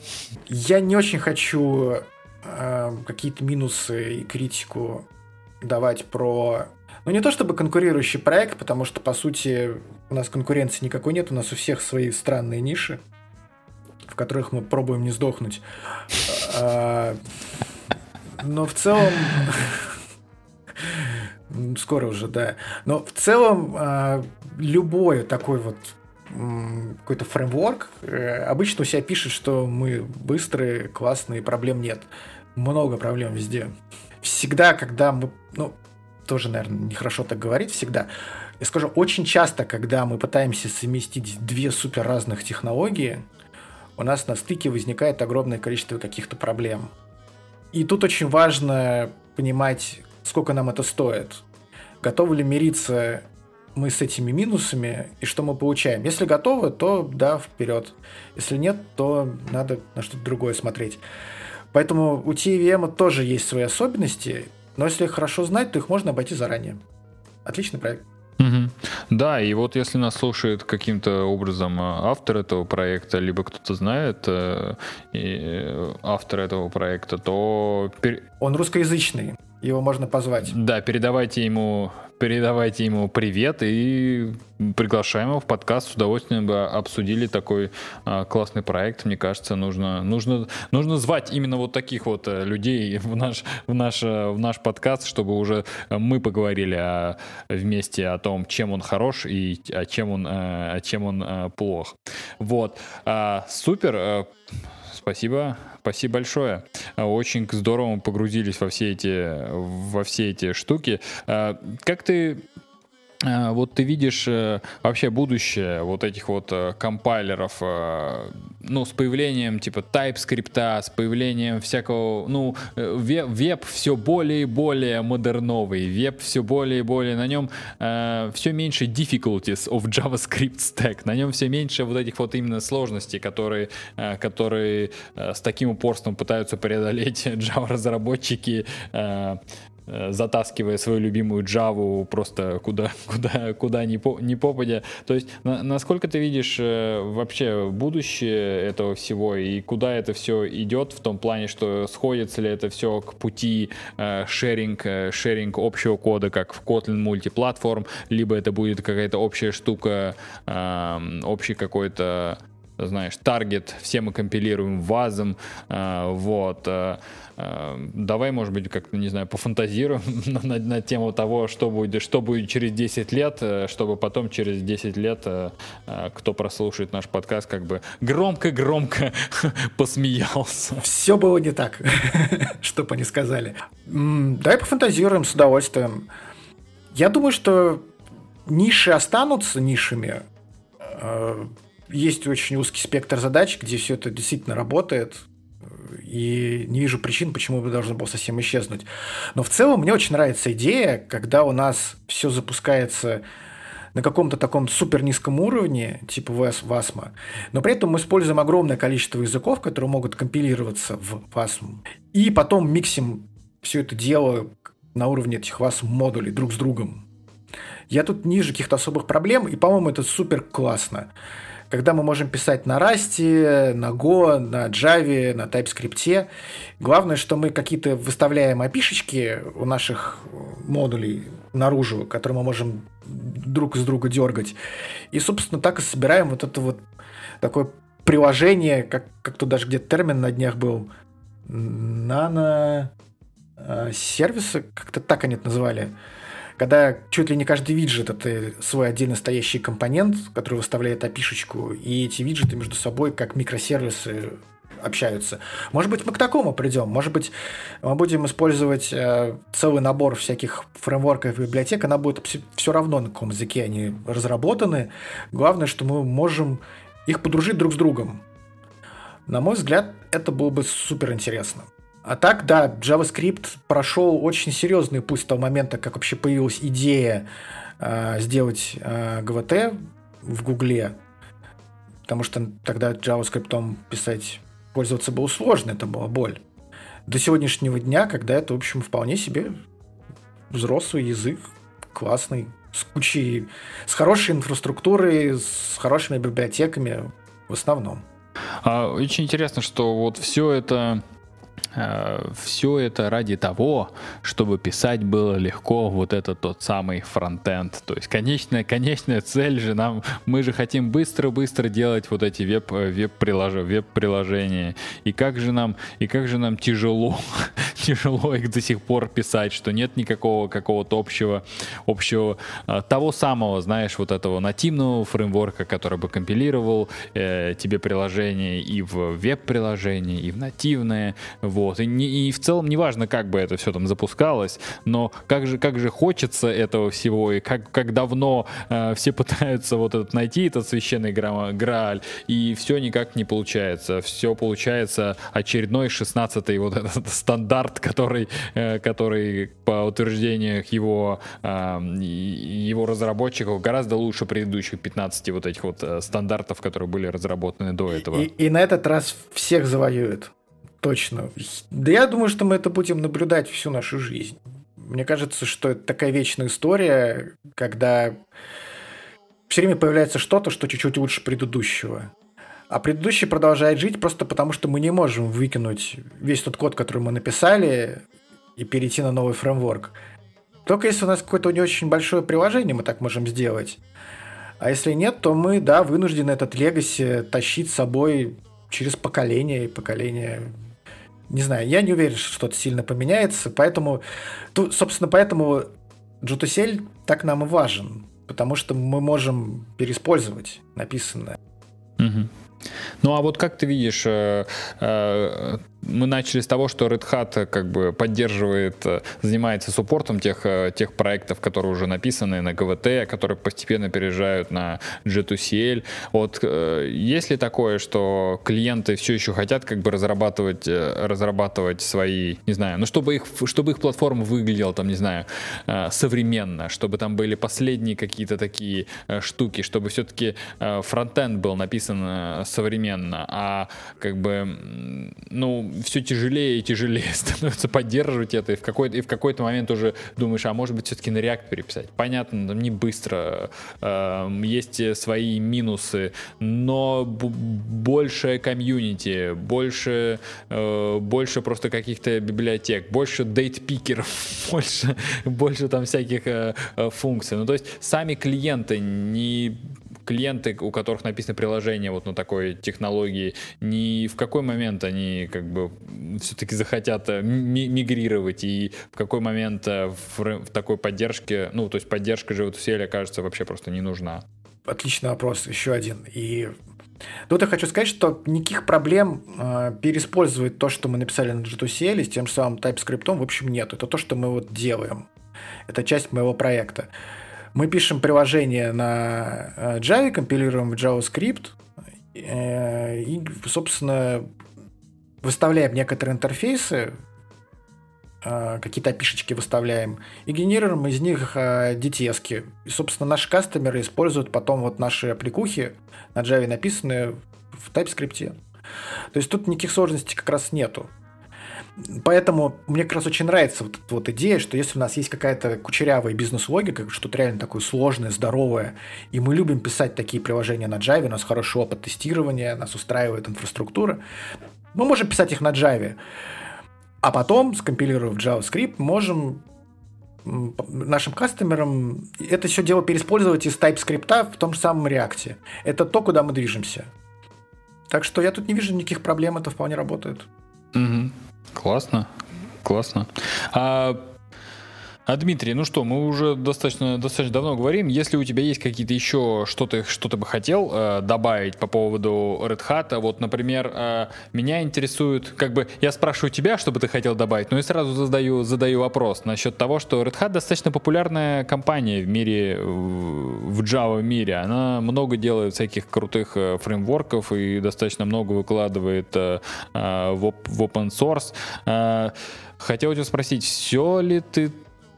Speaker 1: Я не очень хочу э, какие-то минусы и критику давать про... Ну, не то чтобы конкурирующий проект, потому что, по сути, у нас конкуренции никакой нет, у нас у всех свои странные ниши, в которых мы пробуем не сдохнуть. Но в целом... Скоро уже, да. Но в целом а, любой такой вот какой-то фреймворк, э, обычно у себя пишет, что мы быстрые, классные, проблем нет. Много проблем везде. Всегда, когда мы, ну, тоже, наверное, нехорошо так говорить всегда, я скажу, очень часто, когда мы пытаемся совместить две супер разных технологии, у нас на стыке возникает огромное количество каких-то проблем. И тут очень важно понимать, сколько нам это стоит. Готовы ли мириться мы с этими минусами и что мы получаем. Если готовы, то да, вперед. Если нет, то надо на что-то другое смотреть. Поэтому у TVM тоже есть свои особенности, но если их хорошо знать, то их можно обойти заранее. Отличный проект.
Speaker 2: Угу. Да, и вот если нас слушает каким-то образом э, автор этого проекта, либо кто-то знает э, э, автора этого проекта, то...
Speaker 1: Он русскоязычный, его можно позвать.
Speaker 2: Да, передавайте ему передавайте ему привет и приглашаем его в подкаст. С удовольствием бы обсудили такой а, классный проект. Мне кажется, нужно, нужно, нужно звать именно вот таких вот э, людей в наш, в, наш, э, в наш подкаст, чтобы уже мы поговорили о, вместе о том, чем он хорош и о чем он, о чем он плох. Вот. А, супер. Спасибо, спасибо большое. Очень здорово мы погрузились во все эти, во все эти штуки. А, как ты а, вот ты видишь э, вообще будущее вот этих вот э, компайлеров, э, ну, с появлением типа TypeScript, с появлением всякого, ну, веб, все более и более модерновый, веб все более и более, на нем э, все меньше difficulties of JavaScript stack, на нем все меньше вот этих вот именно сложностей, которые, э, которые э, с таким упорством пытаются преодолеть Java-разработчики, э, Э, затаскивая свою любимую Java просто куда, куда, куда ни, по, ни попадя. То есть на, насколько ты видишь э, вообще будущее этого всего и куда это все идет в том плане, что сходится ли это все к пути э, шеринг, шеринг общего кода, как в Kotlin мультиплатформ, либо это будет какая-то общая штука, общий какой-то знаешь, таргет, все мы компилируем вазом, вот, Эм, давай, может быть, как-то, не знаю, пофантазируем на, на, тему того, что будет, что будет через 10 лет, э, чтобы потом через 10 лет, э, э, кто прослушает наш подкаст, как бы громко-громко посмеялся.
Speaker 1: Все было не так, чтобы они сказали. Давай пофантазируем с удовольствием. Я думаю, что ниши останутся нишами. Есть очень узкий спектр задач, где все это действительно работает. И не вижу причин, почему бы должно было совсем исчезнуть. Но в целом мне очень нравится идея, когда у нас все запускается на каком-то таком супер низком уровне, типа VASM, но при этом мы используем огромное количество языков, которые могут компилироваться в VASM, и потом миксим все это дело на уровне этих VASM модулей друг с другом. Я тут ниже каких-то особых проблем, и, по-моему, это супер классно. Когда мы можем писать на Rust, на Go, на Java, на TypeScript, главное, что мы какие-то выставляем опишечки у наших модулей наружу, которые мы можем друг из друга дергать. И, собственно, так и собираем вот это вот такое приложение, как, как тут даже где-то термин на днях был, нано э, как-то так они это называли, когда чуть ли не каждый виджет это свой отдельно стоящий компонент, который выставляет опишечку, и эти виджеты между собой как микросервисы общаются. Может быть, мы к такому придем. Может быть, мы будем использовать э, целый набор всяких фреймворков и библиотек. Она будет все равно, на каком языке они разработаны. Главное, что мы можем их подружить друг с другом. На мой взгляд, это было бы супер интересно. А так, да, JavaScript прошел очень серьезный путь с того момента, как вообще появилась идея э, сделать э, GVT в Гугле. Потому что тогда JavaScript писать пользоваться было сложно, это была боль. До сегодняшнего дня, когда это, в общем, вполне себе взрослый язык, классный, с кучей, с хорошей инфраструктурой, с хорошими библиотеками в основном.
Speaker 2: А, очень интересно, что вот все это все это ради того, чтобы писать было легко, вот это тот самый фронтенд. То есть конечная, конечная цель же нам, мы же хотим быстро-быстро делать вот эти веб, веб-приложения, веб-приложения. И как же нам, и как же нам тяжело, тяжело их до сих пор писать, что нет никакого какого-то общего, общего э, того самого, знаешь, вот этого нативного фреймворка, который бы компилировал э, тебе приложение и в веб-приложение, и в нативное, вот вот. И, не, и в целом неважно, как бы это все там запускалось, но как же, как же хочется этого всего, и как, как давно э, все пытаются вот этот найти, этот священный гра- грааль, и все никак не получается. Все получается очередной 16-й вот этот стандарт, который, э, который по утверждениях его, э, его разработчиков гораздо лучше предыдущих 15 вот этих вот э, стандартов, которые были разработаны до этого.
Speaker 1: И, и на этот раз всех завоюют. Точно. Да я думаю, что мы это будем наблюдать всю нашу жизнь. Мне кажется, что это такая вечная история, когда все время появляется что-то, что чуть-чуть лучше предыдущего. А предыдущий продолжает жить просто потому, что мы не можем выкинуть весь тот код, который мы написали, и перейти на новый фреймворк. Только если у нас какое-то не очень большое приложение, мы так можем сделать. А если нет, то мы, да, вынуждены этот легаси тащить с собой через поколение и поколение не знаю, я не уверен, что что-то сильно поменяется, поэтому, тут, собственно, поэтому Джутусель так нам и важен, потому что мы можем переиспользовать написанное.
Speaker 2: Угу. Ну а вот как ты видишь, э, э, мы начали с того, что Red Hat как бы поддерживает, э, занимается суппортом тех, тех проектов, которые уже написаны на GVT, которые постепенно переезжают на G2CL. Вот есть ли такое, что клиенты все еще хотят как бы разрабатывать, разрабатывать свои, не знаю, ну чтобы их, чтобы их платформа выглядела там, не знаю, современно, чтобы там были последние какие-то такие штуки, чтобы все-таки фронтенд был написан современно, а как бы, ну, все тяжелее и тяжелее становится поддерживать это, и в какой-то, и в какой-то момент уже думаешь, а может быть все-таки на React переписать. Понятно, там не быстро, э, есть свои минусы, но большее комьюнити, больше, э, больше просто каких-то библиотек, больше дейтпикеров, больше, больше там всяких э, э, функций. Ну, то есть сами клиенты не клиенты, у которых написано приложение вот на такой технологии, ни в какой момент они как бы все-таки захотят э, мигрировать и в какой момент э, в, в такой поддержке, ну, то есть поддержка же JavaTuSL, кажется, вообще просто не нужна.
Speaker 1: Отличный вопрос, еще один. И Тут я хочу сказать, что никаких проблем э, переиспользовать то, что мы написали на G2CL с тем же самым TypeScript, в общем, нет. Это то, что мы вот делаем. Это часть моего проекта. Мы пишем приложение на э, Java, компилируем в JavaScript э, и, собственно, выставляем некоторые интерфейсы, э, какие-то опишечки выставляем, и генерируем из них DTS. И, собственно, наши кастомеры используют потом вот наши аппликухи на Java написанные в TypeScript. То есть тут никаких сложностей как раз нету. Поэтому мне как раз очень нравится вот эта вот идея, что если у нас есть какая-то кучерявая бизнес-логика, что-то реально такое сложное, здоровое, и мы любим писать такие приложения на Java, у нас хороший опыт тестирования, нас устраивает инфраструктура, мы можем писать их на Java. А потом, скомпилировав JavaScript, можем нашим кастомерам это все дело переиспользовать из TypeScript в том же самом React. Это то, куда мы движемся. Так что я тут не вижу никаких проблем, это вполне работает.
Speaker 2: Угу. Классно, классно. А а Дмитрий, ну что, мы уже достаточно, достаточно давно говорим. Если у тебя есть какие-то еще что-то, что ты бы хотел э, добавить по поводу Red Hat, вот, например, э, меня интересует, как бы, я спрашиваю тебя, что бы ты хотел добавить, но я сразу задаю, задаю вопрос насчет того, что Red Hat достаточно популярная компания в мире, в Java мире. Она много делает всяких крутых э, фреймворков и достаточно много выкладывает э, э, в, в open source. Э, хотел тебя спросить, все ли ты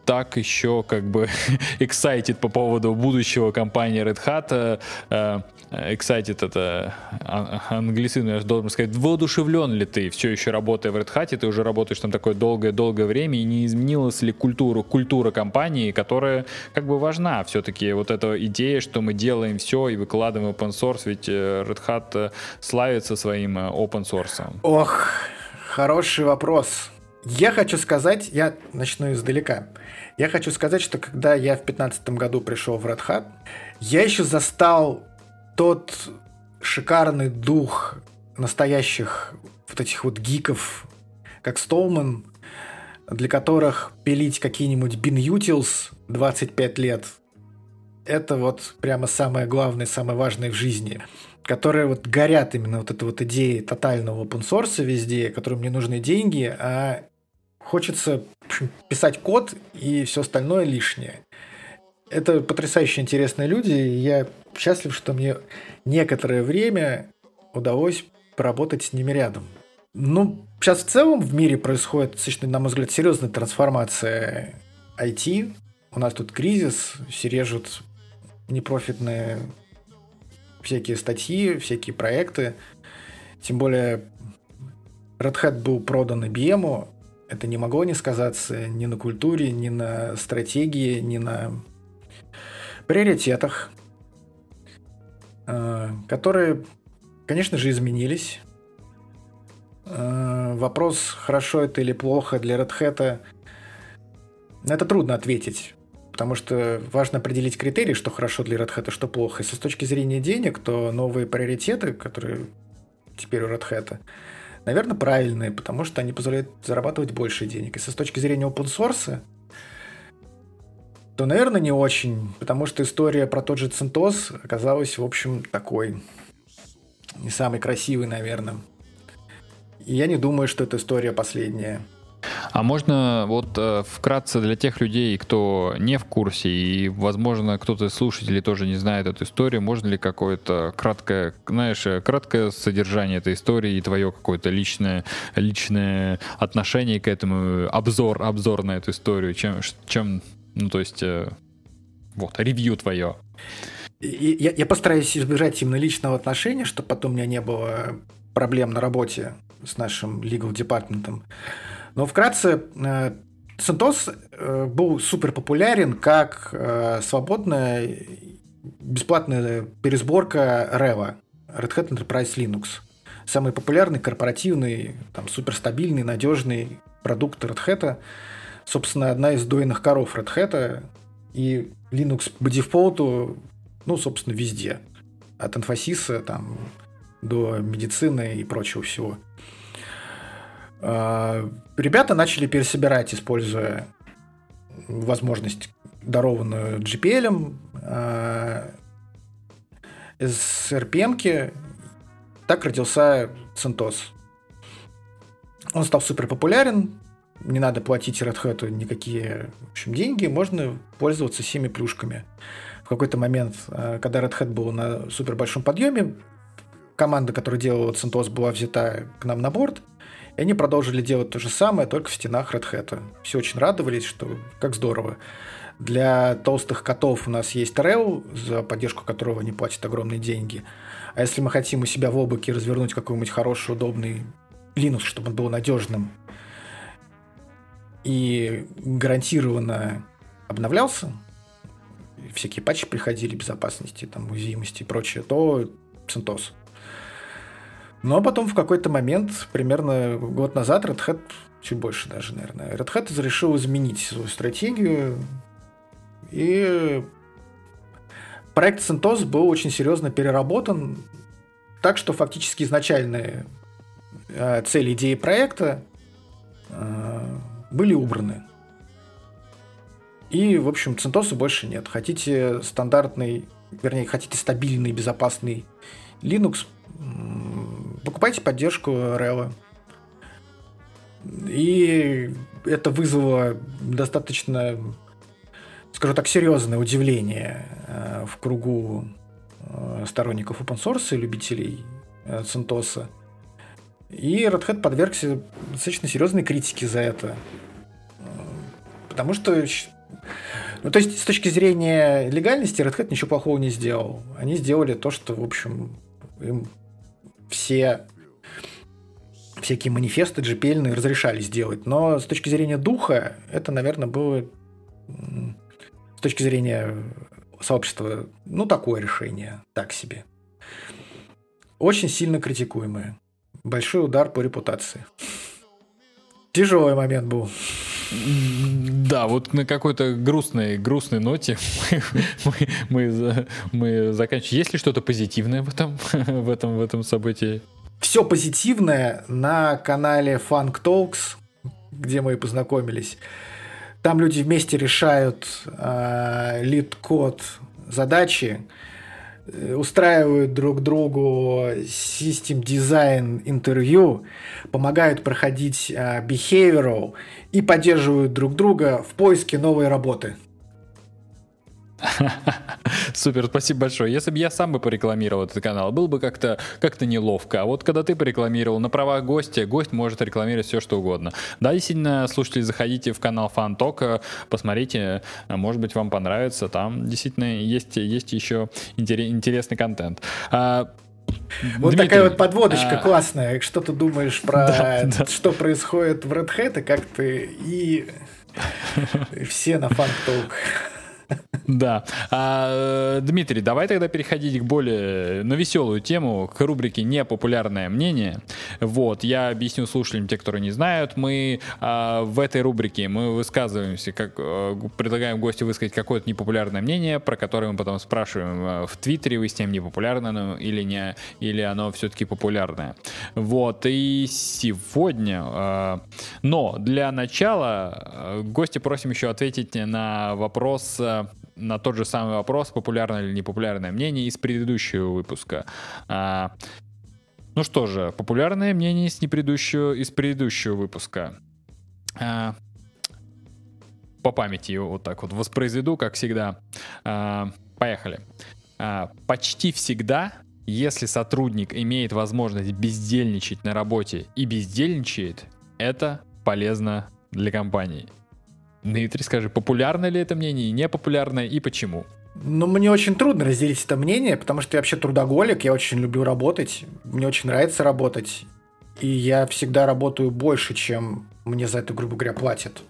Speaker 2: так еще как бы excited по поводу будущего компании Red Hat. Э, excited это а, англицизм, я должен сказать, воодушевлен ли ты все еще работая в Red Hat, ты уже работаешь там такое долгое-долгое время, и не изменилась ли культура, культура компании, которая как бы важна все-таки, вот эта идея, что мы делаем все и выкладываем open source, ведь э, Red Hat э, славится своим open source.
Speaker 1: Ох, хороший вопрос. Я хочу сказать, я начну издалека. Я хочу сказать, что когда я в 2015 году пришел в Red Hat, я еще застал тот шикарный дух настоящих вот этих вот гиков, как Столман, для которых пилить какие-нибудь Bin 25 лет это вот прямо самое главное, самое важное в жизни которые вот горят именно вот этой вот идеей тотального open source везде, которым не нужны деньги, а хочется писать код и все остальное лишнее. Это потрясающе интересные люди, и я счастлив, что мне некоторое время удалось поработать с ними рядом. Ну, сейчас в целом в мире происходит, на мой взгляд, серьезная трансформация IT. У нас тут кризис, все режут непрофитные всякие статьи, всякие проекты. Тем более Red Hat был продан IBM, это не могло не сказаться ни на культуре, ни на стратегии, ни на приоритетах, э, которые, конечно же, изменились. Э, вопрос, хорошо это или плохо для Red Hat, это трудно ответить, потому что важно определить критерии, что хорошо для Red Hat, а что плохо. Если с точки зрения денег, то новые приоритеты, которые теперь у Red Hat, наверное, правильные, потому что они позволяют зарабатывать больше денег. Если с точки зрения open source, то, наверное, не очень, потому что история про тот же CentOS оказалась, в общем, такой не самый красивый, наверное. И я не думаю, что эта история последняя.
Speaker 2: А можно вот э, вкратце для тех людей, кто не в курсе и, возможно, кто-то из слушателей тоже не знает эту историю, можно ли какое-то краткое, знаешь, э, краткое содержание этой истории и твое какое-то личное, личное отношение к этому, обзор, обзор на эту историю, чем, чем ну, то есть, э, вот, ревью твое.
Speaker 1: Я, я постараюсь избежать именно личного отношения, чтобы потом у меня не было проблем на работе с нашим legal департаментом. Но вкратце, э, э, был супер популярен как э, свободная бесплатная пересборка Reva, Red Hat Enterprise Linux. Самый популярный, корпоративный, там, суперстабильный, надежный продукт Red Hat. Собственно, одна из дойных коров Red Hat. И Linux по дефолту, ну, собственно, везде. От инфосиса там, до медицины и прочего всего. А, ребята начали пересобирать, используя возможность, дарованную GPL, а, из RPM. Так родился CentOS. Он стал супер популярен, не надо платить Red Hat никакие в общем, деньги, можно пользоваться всеми плюшками. В какой-то момент, э, когда Red Hat был на супер большом подъеме, команда, которая делала CentOS, была взята к нам на борт, и они продолжили делать то же самое, только в стенах Red Hat. Все очень радовались, что как здорово. Для толстых котов у нас есть Rail, за поддержку которого они платят огромные деньги. А если мы хотим у себя в облаке развернуть какой-нибудь хороший, удобный Linux, чтобы он был надежным и гарантированно обновлялся, всякие патчи приходили безопасности, там, уязвимости и прочее, то CentOS. Но потом в какой-то момент, примерно год назад, Red Hat, чуть больше даже, наверное, Red Hat решил изменить свою стратегию, и проект CentOS был очень серьезно переработан, так что фактически изначальные э, цели идеи проекта э, были убраны. И, в общем, CentOS больше нет. Хотите стандартный, вернее, хотите стабильный, безопасный Linux, покупайте поддержку RHEL. И это вызвало достаточно, скажу так, серьезное удивление э, в кругу э, сторонников open source и любителей э, CentOS. И Red Hat подвергся достаточно серьезной критике за это. Потому что ну, то есть, с точки зрения легальности, Red Hat ничего плохого не сделал. Они сделали то, что, в общем, им все всякие манифесты GPL разрешали сделать. Но с точки зрения духа, это, наверное, было с точки зрения сообщества, ну, такое решение, так себе. Очень сильно критикуемое. Большой удар по репутации. Тяжелый момент был.
Speaker 2: Да, вот на какой-то грустной, грустной ноте мы, мы, мы заканчиваем. Есть ли что-то позитивное в этом, в этом, в этом событии?
Speaker 1: Все позитивное на канале Funk Talks, где мы и познакомились. Там люди вместе решают э, LeetCode задачи, устраивают друг другу system design интервью, помогают проходить uh, behavioral и поддерживают друг друга в поиске новой работы.
Speaker 2: Супер, спасибо большое. Если бы я сам бы порекламировал этот канал, было бы как-то как неловко. А вот когда ты порекламировал на правах гостя, гость может рекламировать все, что угодно. Да, действительно, слушатели, заходите в канал Фанток, посмотрите, может быть, вам понравится. Там действительно есть, есть еще интересный контент. А,
Speaker 1: вот Дмитрий, такая вот подводочка а... классная. Что ты думаешь про да, да. что происходит в Red Hat, и как ты и все на Talk.
Speaker 2: Да. А, Дмитрий, давай тогда переходить к более на веселую тему, к рубрике «Непопулярное мнение». Вот, я объясню слушателям, те, которые не знают, мы а, в этой рубрике мы высказываемся, как а, предлагаем гостю высказать какое-то непопулярное мнение, про которое мы потом спрашиваем а, в Твиттере, вы с тем непопулярно оно или не, или оно все-таки популярное. Вот, и сегодня, но для начала гости просим еще ответить на вопрос на тот же самый вопрос, популярное или непопулярное мнение из предыдущего выпуска. А, ну что же, популярное мнение из, предыдущего, из предыдущего выпуска. А, по памяти вот так вот воспроизведу, как всегда. А, поехали. А, почти всегда, если сотрудник имеет возможность бездельничать на работе и бездельничает, это полезно для компании. Дмитрий, скажи, популярно ли это мнение, непопулярно и почему?
Speaker 1: Ну, мне очень трудно разделить это мнение, потому что я вообще трудоголик, я очень люблю работать, мне очень нравится работать, и я всегда работаю больше, чем мне за это, грубо говоря, платят.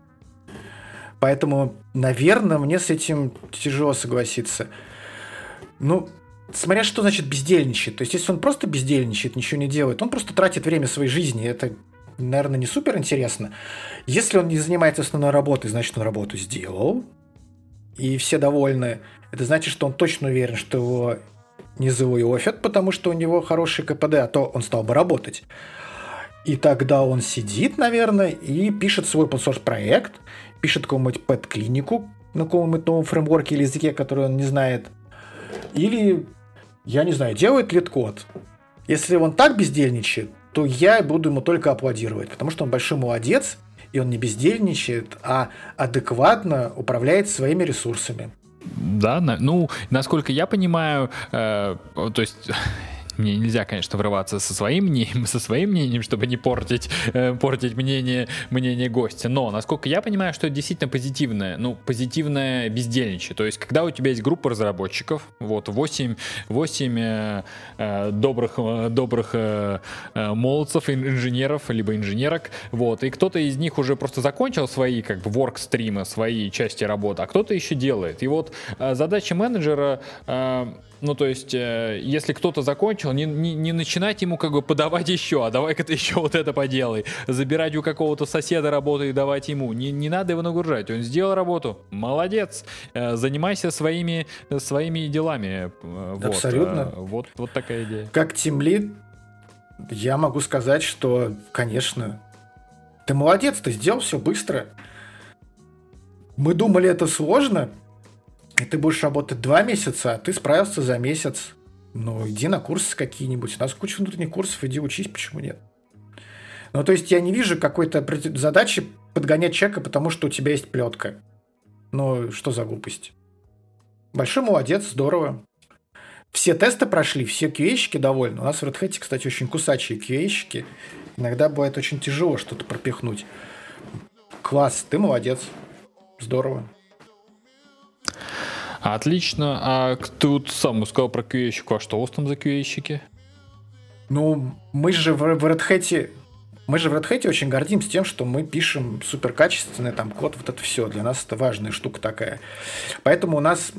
Speaker 1: Поэтому, наверное, мне с этим тяжело согласиться. Ну, смотря что значит бездельничает. То есть, если он просто бездельничает, ничего не делает, он просто тратит время своей жизни. Это наверное, не супер интересно. Если он не занимается основной работой, значит, он работу сделал, и все довольны. Это значит, что он точно уверен, что его не за layoff ят, потому что у него хороший КПД, а то он стал бы работать. И тогда он сидит, наверное, и пишет свой open проект, пишет какую-нибудь pet-клинику на каком-нибудь новом фреймворке или языке, который он не знает. Или, я не знаю, делает LeetCode. Если он так бездельничает, то я буду ему только аплодировать, потому что он большой молодец, и он не бездельничает, а адекватно управляет своими ресурсами.
Speaker 2: Да, ну, насколько я понимаю, э, то есть мне нельзя, конечно, врываться со своим мнением, со своим мнением, чтобы не портить, э, портить мнение, мнение гостя. Но, насколько я понимаю, что это действительно позитивное, ну, позитивное бездельничание. То есть, когда у тебя есть группа разработчиков, вот, 8, 8 э, э, добрых, э, добрых э, э, молодцев, инженеров, либо инженерок, вот, и кто-то из них уже просто закончил свои, как бы, ворк-стримы, свои части работы, а кто-то еще делает. И вот э, задача менеджера э, ну, то есть, э, если кто-то закончил, не, не, не начинать ему как бы подавать еще, а давай-ка ты еще вот это поделай. Забирать у какого-то соседа работу и давать ему. Не, не надо его нагружать. Он сделал работу. Молодец. Э, занимайся своими, своими делами.
Speaker 1: Вот. Абсолютно.
Speaker 2: Э, вот, вот такая идея.
Speaker 1: Как тимлид, я могу сказать, что, конечно, ты молодец, ты сделал все быстро. Мы думали, это сложно, и ты будешь работать два месяца, а ты справился за месяц. Ну, иди на курсы какие-нибудь. У нас куча внутренних курсов, иди учись, почему нет? Ну, то есть я не вижу какой-то задачи подгонять человека, потому что у тебя есть плетка. Ну, что за глупость? Большой молодец, здорово. Все тесты прошли, все QA-щики довольны. У нас в Red Hat, кстати, очень кусачие QA-щики. Иногда бывает очень тяжело что-то пропихнуть. Класс, ты молодец. Здорово.
Speaker 2: Отлично. А тут сам сказал про qa А что у вас там за qa
Speaker 1: Ну, мы же в Red Hat мы же в Red Hat очень гордимся тем, что мы пишем супер качественный там код, вот это все. Для нас это важная штука такая. Поэтому у нас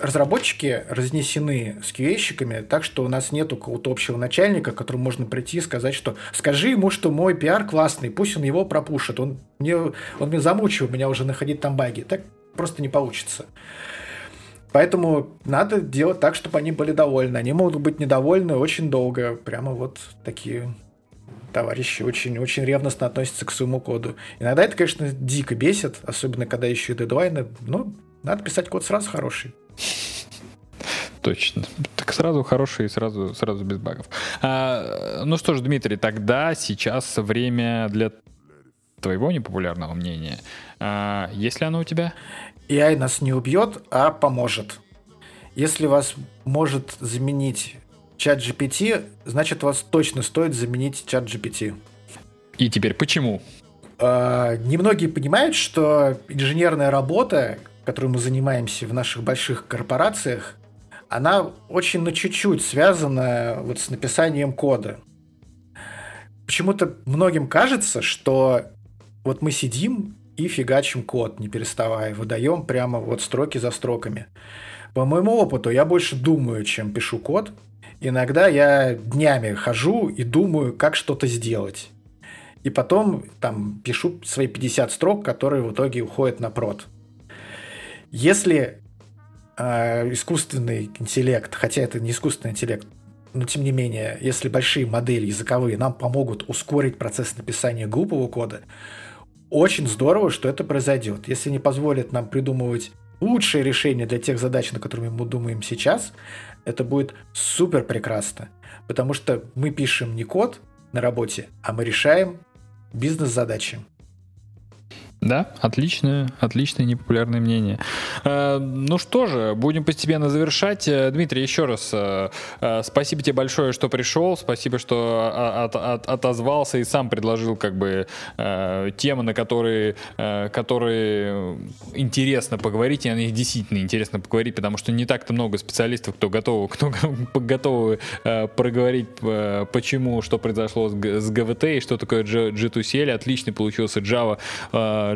Speaker 1: разработчики разнесены с QA-щиками, так что у нас нету какого-то общего начальника, к которому можно прийти и сказать, что скажи ему, что мой пиар классный, пусть он его пропушит. Он мне, он мне замучил меня уже находить там баги. Так просто не получится. Поэтому надо делать так, чтобы они были довольны. Они могут быть недовольны очень долго. Прямо вот такие товарищи очень-очень ревностно относятся к своему коду. Иногда это, конечно, дико бесит, особенно когда еще и дедлайны. Но надо писать код сразу хороший.
Speaker 2: Точно. Так сразу хороший и сразу, сразу без багов. А, ну что ж, Дмитрий, тогда сейчас время для твоего непопулярного мнения. А, есть ли оно у тебя?
Speaker 1: AI нас не убьет, а поможет. Если вас может заменить чат GPT, значит вас точно стоит заменить чат GPT.
Speaker 2: И теперь почему?
Speaker 1: Э, немногие понимают, что инженерная работа, которой мы занимаемся в наших больших корпорациях, она очень на чуть-чуть связана вот с написанием кода. Почему-то многим кажется, что вот мы сидим и фигачим код, не переставая. Выдаем прямо вот строки за строками. По моему опыту, я больше думаю, чем пишу код. Иногда я днями хожу и думаю, как что-то сделать. И потом там пишу свои 50 строк, которые в итоге уходят на прод. Если э, искусственный интеллект, хотя это не искусственный интеллект, но тем не менее, если большие модели языковые нам помогут ускорить процесс написания глупого кода, очень здорово, что это произойдет. Если не позволит нам придумывать лучшее решение для тех задач, на которые мы думаем сейчас, это будет супер прекрасно. Потому что мы пишем не код на работе, а мы решаем бизнес-задачи.
Speaker 2: Да, отличное, отличное непопулярное мнение. Э, ну что же, будем постепенно завершать. Э, Дмитрий, еще раз э, спасибо тебе большое, что пришел, спасибо, что от, от, отозвался и сам предложил как бы темы, на которые, которые интересно поговорить, и о них действительно интересно поговорить, потому что не так-то много специалистов, кто готов, кто готовы проговорить, почему, что произошло с ГВТ и что такое G2CL. Отличный получился Java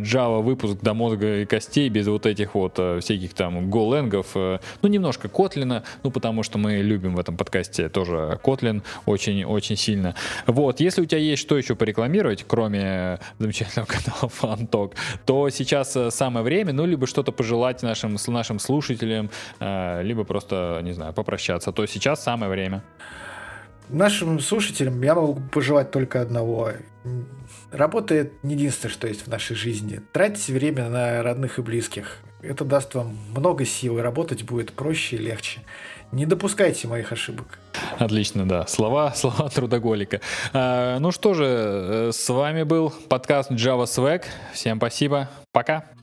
Speaker 2: Java выпуск до мозга и костей без вот этих вот э, всяких там голенгов. Э, ну, немножко Котлина, ну, потому что мы любим в этом подкасте тоже Kotlin очень-очень сильно. Вот, если у тебя есть что еще порекламировать, кроме замечательного канала FanTalk, то сейчас э, самое время, ну, либо что-то пожелать нашим, нашим слушателям, либо просто, не знаю, попрощаться, то сейчас самое время.
Speaker 1: Нашим слушателям я могу пожелать только одного. Работа – это не единственное, что есть в нашей жизни. Тратьте время на родных и близких. Это даст вам много сил, и работать будет проще и легче. Не допускайте моих ошибок.
Speaker 2: Отлично, да. Слова, слова трудоголика. А, ну что же, э, с вами был подкаст Java Swag. Всем спасибо. Пока.